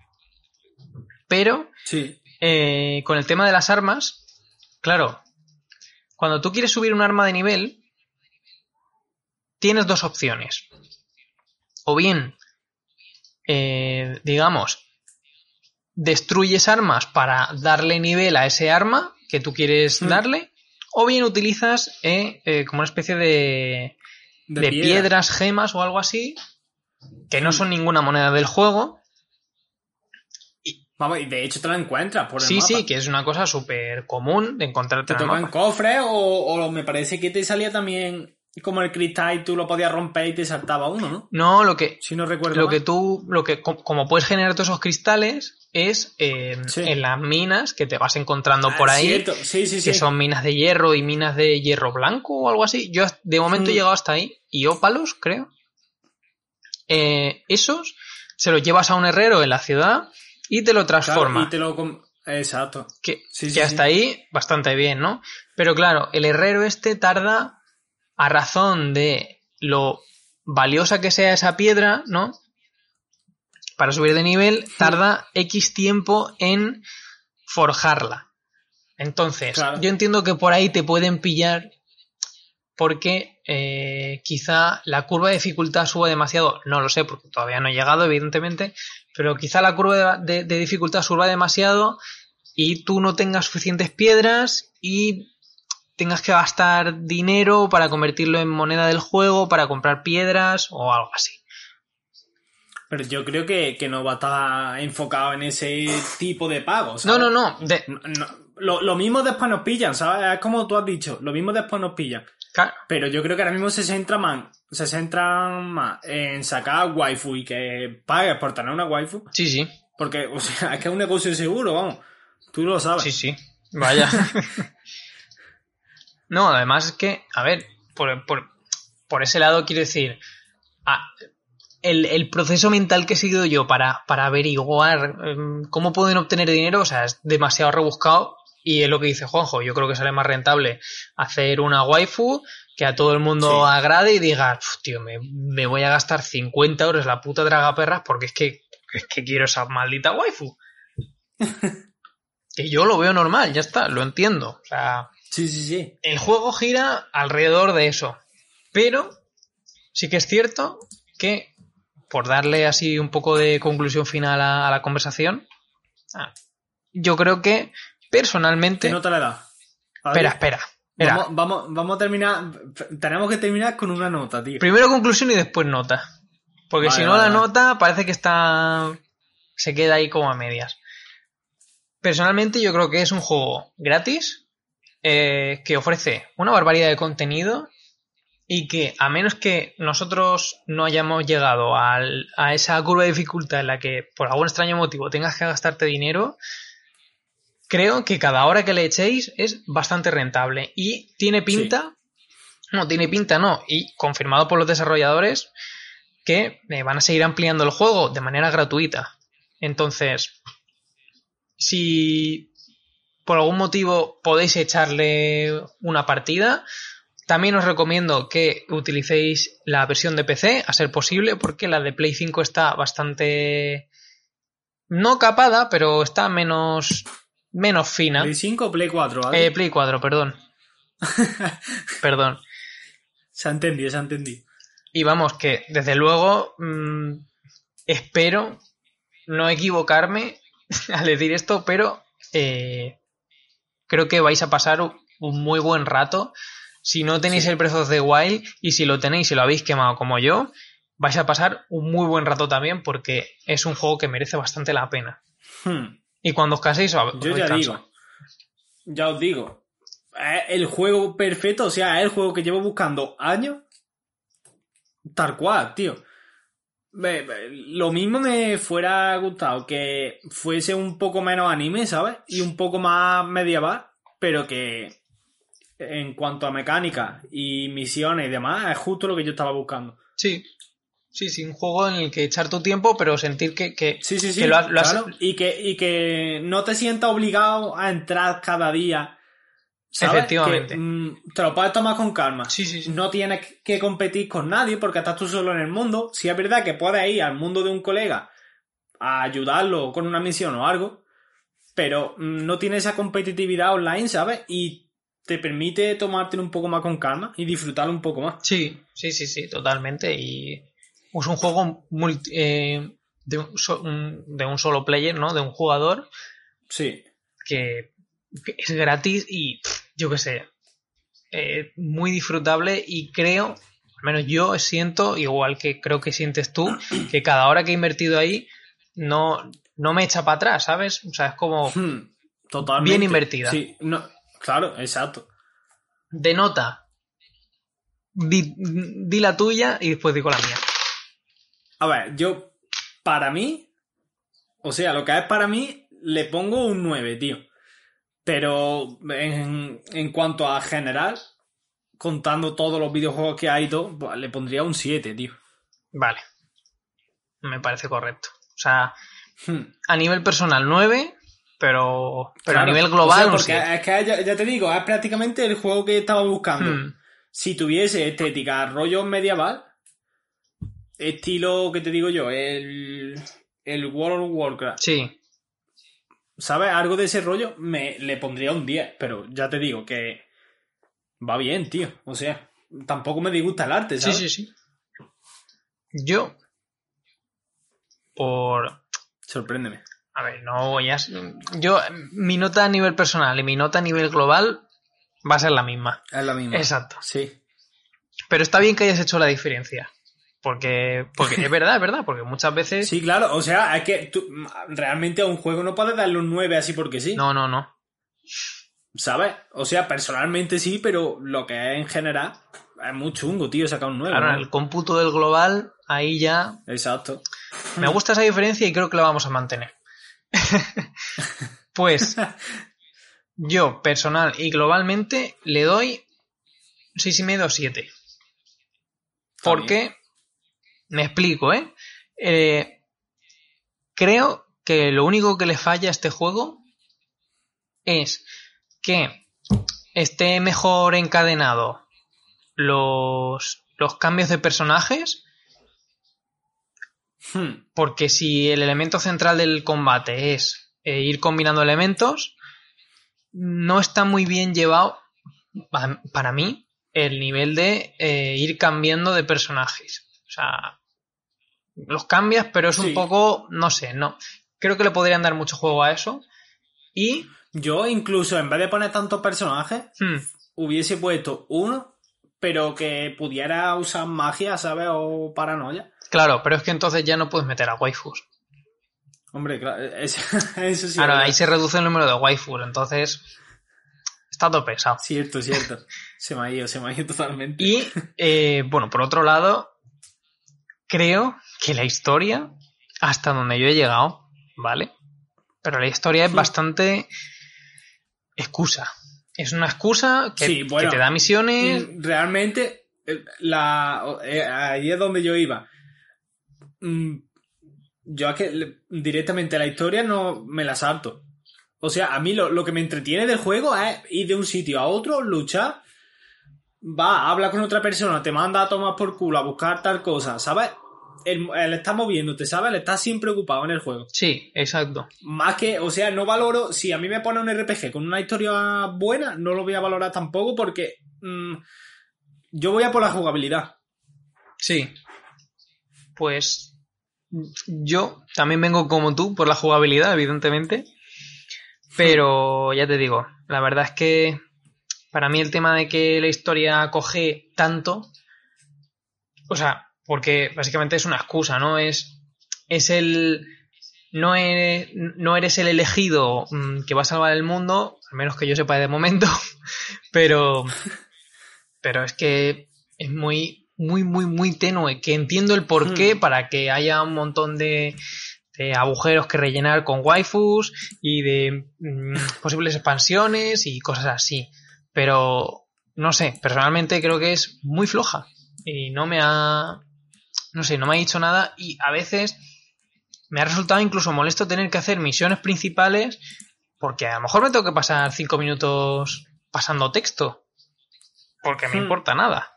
[SPEAKER 1] Pero
[SPEAKER 2] Sí.
[SPEAKER 1] eh, con el tema de las armas, claro, cuando tú quieres subir un arma de nivel, tienes dos opciones. O bien, eh, digamos, destruyes armas para darle nivel a ese arma que tú quieres
[SPEAKER 2] Hmm.
[SPEAKER 1] darle, o bien utilizas eh, eh, como una especie de,
[SPEAKER 2] De,
[SPEAKER 1] de
[SPEAKER 2] piedra.
[SPEAKER 1] piedras, gemas o algo así, que no son ninguna moneda del juego,
[SPEAKER 2] Vamos, y de hecho te la encuentras por el
[SPEAKER 1] Sí,
[SPEAKER 2] mapa.
[SPEAKER 1] sí, que es una cosa súper común de encontrarte
[SPEAKER 2] Te
[SPEAKER 1] en
[SPEAKER 2] tocan
[SPEAKER 1] mapa.
[SPEAKER 2] cofres o, o me parece que te salía también como el cristal y tú lo podías romper y te saltaba uno, ¿no?
[SPEAKER 1] No, lo que,
[SPEAKER 2] Si no recuerdo
[SPEAKER 1] lo
[SPEAKER 2] mal.
[SPEAKER 1] que tú, lo que, co- como puedes generar todos esos cristales, es eh,
[SPEAKER 2] Sí.
[SPEAKER 1] en las minas que te vas encontrando
[SPEAKER 2] Ah,
[SPEAKER 1] por ahí,
[SPEAKER 2] cierto. Sí, sí,
[SPEAKER 1] que son minas de hierro y minas de hierro blanco o algo así. Yo de momento he
[SPEAKER 2] Mm.
[SPEAKER 1] llegado hasta ahí. Y ópalos, creo. Eh, esos se los llevas a un herrero en la ciudad y te lo
[SPEAKER 2] Claro,
[SPEAKER 1] transforma.
[SPEAKER 2] y te lo... Exacto.
[SPEAKER 1] Que, hasta ahí bastante bien, ¿no? Pero claro, el herrero este tarda a razón de lo valiosa que sea esa piedra, ¿no? Para subir de nivel, tarda X tiempo en forjarla. Entonces,
[SPEAKER 2] Claro.
[SPEAKER 1] yo entiendo que por ahí te pueden pillar porque eh, quizá la curva de dificultad suba demasiado, no lo sé porque todavía no he llegado evidentemente, pero quizá la curva de, de- de dificultad suba demasiado y tú no tengas suficientes piedras y tengas que gastar dinero para convertirlo en moneda del juego, para comprar piedras o algo así.
[SPEAKER 2] Pero yo creo que, que no va a estar enfocado en ese tipo de pagos.
[SPEAKER 1] No, no, no. de-
[SPEAKER 2] No, no. Lo, lo mismo después nos pillan, ¿sabes? Es como tú has dicho, lo mismo después nos pillan.
[SPEAKER 1] ca-
[SPEAKER 2] Pero yo creo que ahora mismo se centra más, se centran más en sacar waifu y que pagues por tener una waifu.
[SPEAKER 1] sí, sí.
[SPEAKER 2] Porque, o sea, (laughs) es que es un negocio seguro, vamos. Tú lo sabes.
[SPEAKER 1] Sí, sí. Vaya. (laughs) no, además es que, a ver, por, por, por ese lado quiero decir, ah, el, el proceso mental que he seguido yo para, para averiguar em, cómo pueden obtener dinero, o sea, es demasiado rebuscado y es lo que dice Juanjo, yo creo que sale más rentable hacer una waifu que a todo el mundo
[SPEAKER 2] Sí.
[SPEAKER 1] agrade y diga, "Uf, tío, me, me voy a gastar 50 euros la puta tragaperras porque es que, es que quiero esa maldita waifu. (laughs) que yo lo veo normal, ya está, lo entiendo. O sea,
[SPEAKER 2] Sí, sí, sí.
[SPEAKER 1] el juego gira alrededor de eso. Pero sí que es cierto que, por darle así un poco de conclusión final a, a la conversación, ah, yo creo que personalmente...
[SPEAKER 2] ¿Qué nota le das? A ver,
[SPEAKER 1] Espera, espera. espera.
[SPEAKER 2] Vamos, vamos, vamos a terminar. Tenemos que terminar con una nota, tío.
[SPEAKER 1] Primero conclusión y después nota. Porque
[SPEAKER 2] Vale,
[SPEAKER 1] si no
[SPEAKER 2] vale,
[SPEAKER 1] la
[SPEAKER 2] vale.
[SPEAKER 1] nota parece que está... se queda ahí como a medias. Personalmente yo creo que es un juego gratis, eh, que ofrece una barbaridad de contenido y que a menos que nosotros no hayamos llegado al- a esa curva de dificultad en la que por algún extraño motivo tengas que gastarte dinero, creo que cada hora que le echéis es bastante rentable y tiene pinta, no tiene pinta no, y confirmado por los desarrolladores que eh, van a seguir ampliando el juego de manera gratuita. Entonces, si por algún motivo podéis echarle una partida. También os recomiendo que utilicéis la versión de PC, a ser posible, porque la de Play 5 está bastante... No capada, pero está menos, menos fina.
[SPEAKER 2] ¿Play 5 o Play 4? ¿vale?
[SPEAKER 1] Eh, Play 4, perdón. (laughs) perdón.
[SPEAKER 2] Se ha entendido, se ha entendido.
[SPEAKER 1] Y vamos, que desde luego mm, espero no equivocarme (laughs) al decir esto, pero eh, creo que vais a pasar un muy buen rato. Si no tenéis el Breath of the Wild y si lo tenéis y lo habéis quemado como yo, vais a pasar un muy buen rato también porque es un juego que merece bastante la pena.
[SPEAKER 2] Hmm.
[SPEAKER 1] Y cuando os caséis, os
[SPEAKER 2] Yo ya
[SPEAKER 1] descanso.
[SPEAKER 2] digo. Ya os digo. Es el juego perfecto, o sea, es el juego que llevo buscando años. Tal cual, tío. Lo mismo me fuera gustado que fuese un poco menos anime, ¿sabes? Y un poco más medieval, pero que en cuanto a mecánica y misiones y demás, es justo lo que yo estaba buscando.
[SPEAKER 1] Sí. Sí, sí, un juego en el que echar tu tiempo, pero sentir que, que,
[SPEAKER 2] Sí, sí, sí.
[SPEAKER 1] que lo has- lo has-
[SPEAKER 2] claro. y, que, y que no te sientas obligado a entrar cada día. ¿Sabes?
[SPEAKER 1] Efectivamente.
[SPEAKER 2] Que, mm, te lo puedes tomar con calma.
[SPEAKER 1] Sí, sí, sí.
[SPEAKER 2] No tienes que competir con nadie porque estás tú solo en el mundo. Si es verdad que puedes ir al mundo de un colega a ayudarlo con una misión o algo, pero mm, no tiene esa competitividad online, ¿sabes? Y te permite tomártelo un poco más con calma y disfrutarlo un poco más.
[SPEAKER 1] Sí, sí, sí, sí, totalmente. Y es un juego multi- eh, de, un so- un- de un solo player, ¿no? De un jugador
[SPEAKER 2] Sí.
[SPEAKER 1] que, que es gratis y yo qué sé, eh, muy disfrutable y creo, al menos yo siento, igual que creo que sientes tú, que cada hora que he invertido ahí no, no me echa para atrás, ¿sabes? O sea, es como
[SPEAKER 2] Hmm, Totalmente.
[SPEAKER 1] Bien invertida.
[SPEAKER 2] Sí, no, claro, exacto.
[SPEAKER 1] de nota. Di, di la tuya y después digo la mía.
[SPEAKER 2] A ver, yo, para mí, o sea, lo que es para mí, le pongo un 9, tío. Pero en, en cuanto a general, contando todos los videojuegos que todo, pues, le pondría un 7, tío.
[SPEAKER 1] Vale. Me parece correcto. O sea,
[SPEAKER 2] Hmm.
[SPEAKER 1] a nivel personal 9, pero, pero a nivel
[SPEAKER 2] o
[SPEAKER 1] global
[SPEAKER 2] sea, porque
[SPEAKER 1] 7.
[SPEAKER 2] es que ya, ya te digo, es prácticamente el juego que estaba buscando.
[SPEAKER 1] Hmm.
[SPEAKER 2] Si tuviese estética rollo medieval, estilo, ¿qué te digo yo? El, el World of Warcraft.
[SPEAKER 1] Sí,
[SPEAKER 2] ¿Sabes? Algo de ese rollo me le pondría un 10, pero ya te digo que va bien, tío. O sea, tampoco me disgusta el arte,
[SPEAKER 1] sí,
[SPEAKER 2] ¿sabes?
[SPEAKER 1] sí, sí. Yo, por...
[SPEAKER 2] Sorpréndeme.
[SPEAKER 1] A ver, no voy a... Yo, mi nota a nivel personal y mi nota a nivel global va a ser la misma.
[SPEAKER 2] Es la misma.
[SPEAKER 1] Exacto.
[SPEAKER 2] Sí.
[SPEAKER 1] Pero está bien que hayas hecho la diferencia. Porque, (laughs) porque es verdad, es verdad, porque muchas veces...
[SPEAKER 2] Sí, claro. O sea, es que tú realmente a un juego no puedes darle un 9 así porque sí.
[SPEAKER 1] No, no, no.
[SPEAKER 2] ¿Sabes? O sea, personalmente sí, pero lo que es en general es muy chungo, tío, sacar un 9.
[SPEAKER 1] Ahora,
[SPEAKER 2] ¿no?
[SPEAKER 1] el cómputo del global, ahí ya
[SPEAKER 2] Exacto.
[SPEAKER 1] Me gusta esa diferencia y creo que la vamos a mantener. (laughs) pues yo, personal y globalmente, le doy 6,5 o 7. Porque, me explico, ¿eh? Eh, Creo que lo único que le falla a este juego es que esté mejor encadenado los, los cambios de personajes
[SPEAKER 2] Hmm.
[SPEAKER 1] porque si el elemento central del combate es eh, ir combinando elementos, no está muy bien llevado, pa- para mí, el nivel de eh, ir cambiando de personajes. O sea, los cambias, pero es un
[SPEAKER 2] Sí.
[SPEAKER 1] poco, no sé, no. Creo que le podrían dar mucho juego a eso. Y,
[SPEAKER 2] Yo incluso en vez de poner tantos personajes,
[SPEAKER 1] hmm,
[SPEAKER 2] hubiese puesto uno, pero que pudiera usar magia, ¿sabes? O paranoia.
[SPEAKER 1] claro, pero es que entonces ya no puedes meter a waifus.
[SPEAKER 2] Hombre, claro, es- (laughs) eso sí.
[SPEAKER 1] Claro, ahí se reduce el número de waifus, entonces está todo pesado.
[SPEAKER 2] Cierto, cierto. Se me ha ido, se me ha ido totalmente.
[SPEAKER 1] Y, eh, bueno, por otro lado, creo que la historia, hasta donde yo he llegado, ¿vale? Pero la historia es
[SPEAKER 2] Sí.
[SPEAKER 1] bastante excusa. Es una excusa que,
[SPEAKER 2] Sí, bueno.
[SPEAKER 1] que te da misiones.
[SPEAKER 2] Mm, Realmente, eh, la, eh, ahí es donde yo iba. Mm, Yo es que directamente la historia no me la salto. O sea, a mí lo, lo que me entretiene del juego es ir de un sitio a otro, luchar, va, habla con otra persona, te manda a tomar por culo a buscar tal cosa, ¿sabes? Él, él está moviéndote, ¿sabes? Él está siempre ocupado en el juego.
[SPEAKER 1] Sí, exacto.
[SPEAKER 2] Más que, o sea, no valoro, si a mí me pone un RPG con una historia buena, no lo voy a valorar tampoco porque mm, yo voy a por la jugabilidad.
[SPEAKER 1] Sí. Pues yo también vengo como tú por la jugabilidad, evidentemente. Pero ya te digo, la verdad es que para mí el tema de que la historia coge tanto, o sea, porque básicamente es una excusa, ¿no? Es, es el... No eres, no eres el elegido mm, que va a salvar el mundo, al menos que yo sepa de momento, (laughs) pero, pero es que es muy, muy, muy, muy tenue, que entiendo el porqué
[SPEAKER 2] Hmm.
[SPEAKER 1] para que haya un montón de, de agujeros que rellenar con waifus y de mm, posibles expansiones y cosas así. Pero, no sé, personalmente creo que es muy floja y no me ha, no sé, no me ha dicho nada y a veces me ha resultado incluso molesto tener que hacer misiones principales porque a lo mejor me tengo que pasar cinco minutos pasando texto porque me
[SPEAKER 2] Hmm.
[SPEAKER 1] importa nada.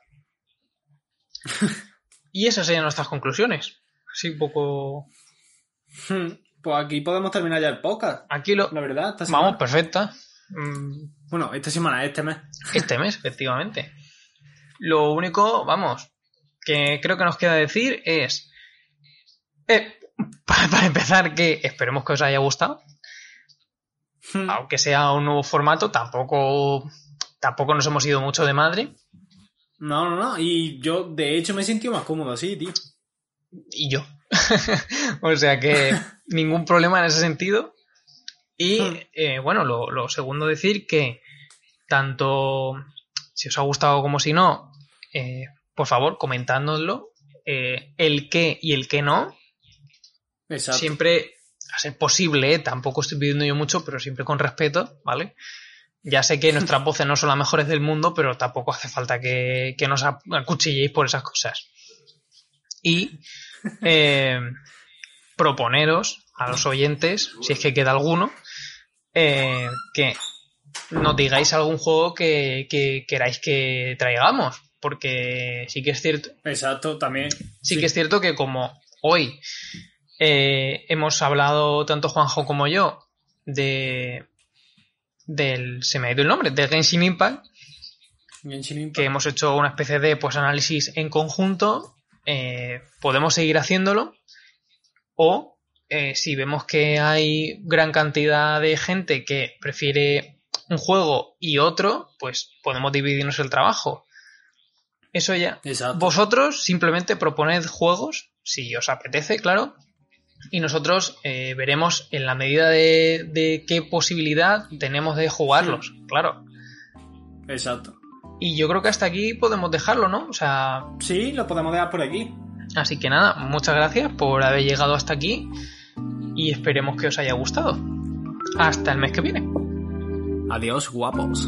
[SPEAKER 1] y esas serían nuestras conclusiones. Así un poco...
[SPEAKER 2] Hmm, Pues aquí podemos terminar ya el podcast.
[SPEAKER 1] Aquí lo...
[SPEAKER 2] La verdad.
[SPEAKER 1] Vamos, perfecta. Mm,
[SPEAKER 2] Bueno, esta semana, este mes.
[SPEAKER 1] Este mes, (laughs) efectivamente. Lo único, vamos, que creo que nos queda decir es... eh, (laughs) para, para empezar, que esperemos que os haya gustado.
[SPEAKER 2] Hmm.
[SPEAKER 1] Aunque sea un nuevo formato, tampoco, tampoco nos hemos ido mucho de madre.
[SPEAKER 2] No, no, no. Y yo, de hecho, me he sentido más cómodo así, tío.
[SPEAKER 1] y yo. (laughs) o sea que (laughs) ningún problema en ese sentido. Y
[SPEAKER 2] Hmm.
[SPEAKER 1] eh, bueno, lo, lo segundo decir que tanto si os ha gustado como si no, eh, por favor, comentádnoslo. eh, el qué y el qué no.
[SPEAKER 2] Exacto.
[SPEAKER 1] Siempre, a ser posible, eh, tampoco estoy pidiendo yo mucho, pero siempre con respeto, ¿vale? Ya sé que nuestras (laughs) voces no son las mejores del mundo, pero tampoco hace falta que, que nos acuchilléis por esas cosas. Y (laughs) eh, proponeros a los oyentes, si es que queda alguno, eh, que nos digáis algún juego que, que queráis que traigamos. Porque sí que es cierto,
[SPEAKER 2] Exacto, también.
[SPEAKER 1] sí, que es cierto que como hoy eh, hemos hablado tanto Juanjo como yo de del se me ha ido el nombre del Genshin Impact
[SPEAKER 2] Genshin Impact.
[SPEAKER 1] que hemos hecho una especie de pues análisis en conjunto eh, podemos seguir haciéndolo o eh, si vemos que hay gran cantidad de gente que prefiere un juego y otro pues podemos dividirnos el trabajo eso ya
[SPEAKER 2] Exacto.
[SPEAKER 1] vosotros simplemente proponed juegos, si os apetece, claro, y nosotros eh, veremos en la medida de, de qué posibilidad tenemos de jugarlos, claro.
[SPEAKER 2] Exacto.
[SPEAKER 1] Y yo creo que hasta aquí podemos dejarlo, ¿no? O sea,
[SPEAKER 2] Sí, lo podemos dejar por aquí.
[SPEAKER 1] así que nada, muchas gracias por haber llegado hasta aquí y esperemos que os haya gustado. Hasta el mes que viene.
[SPEAKER 2] Adiós, guapos.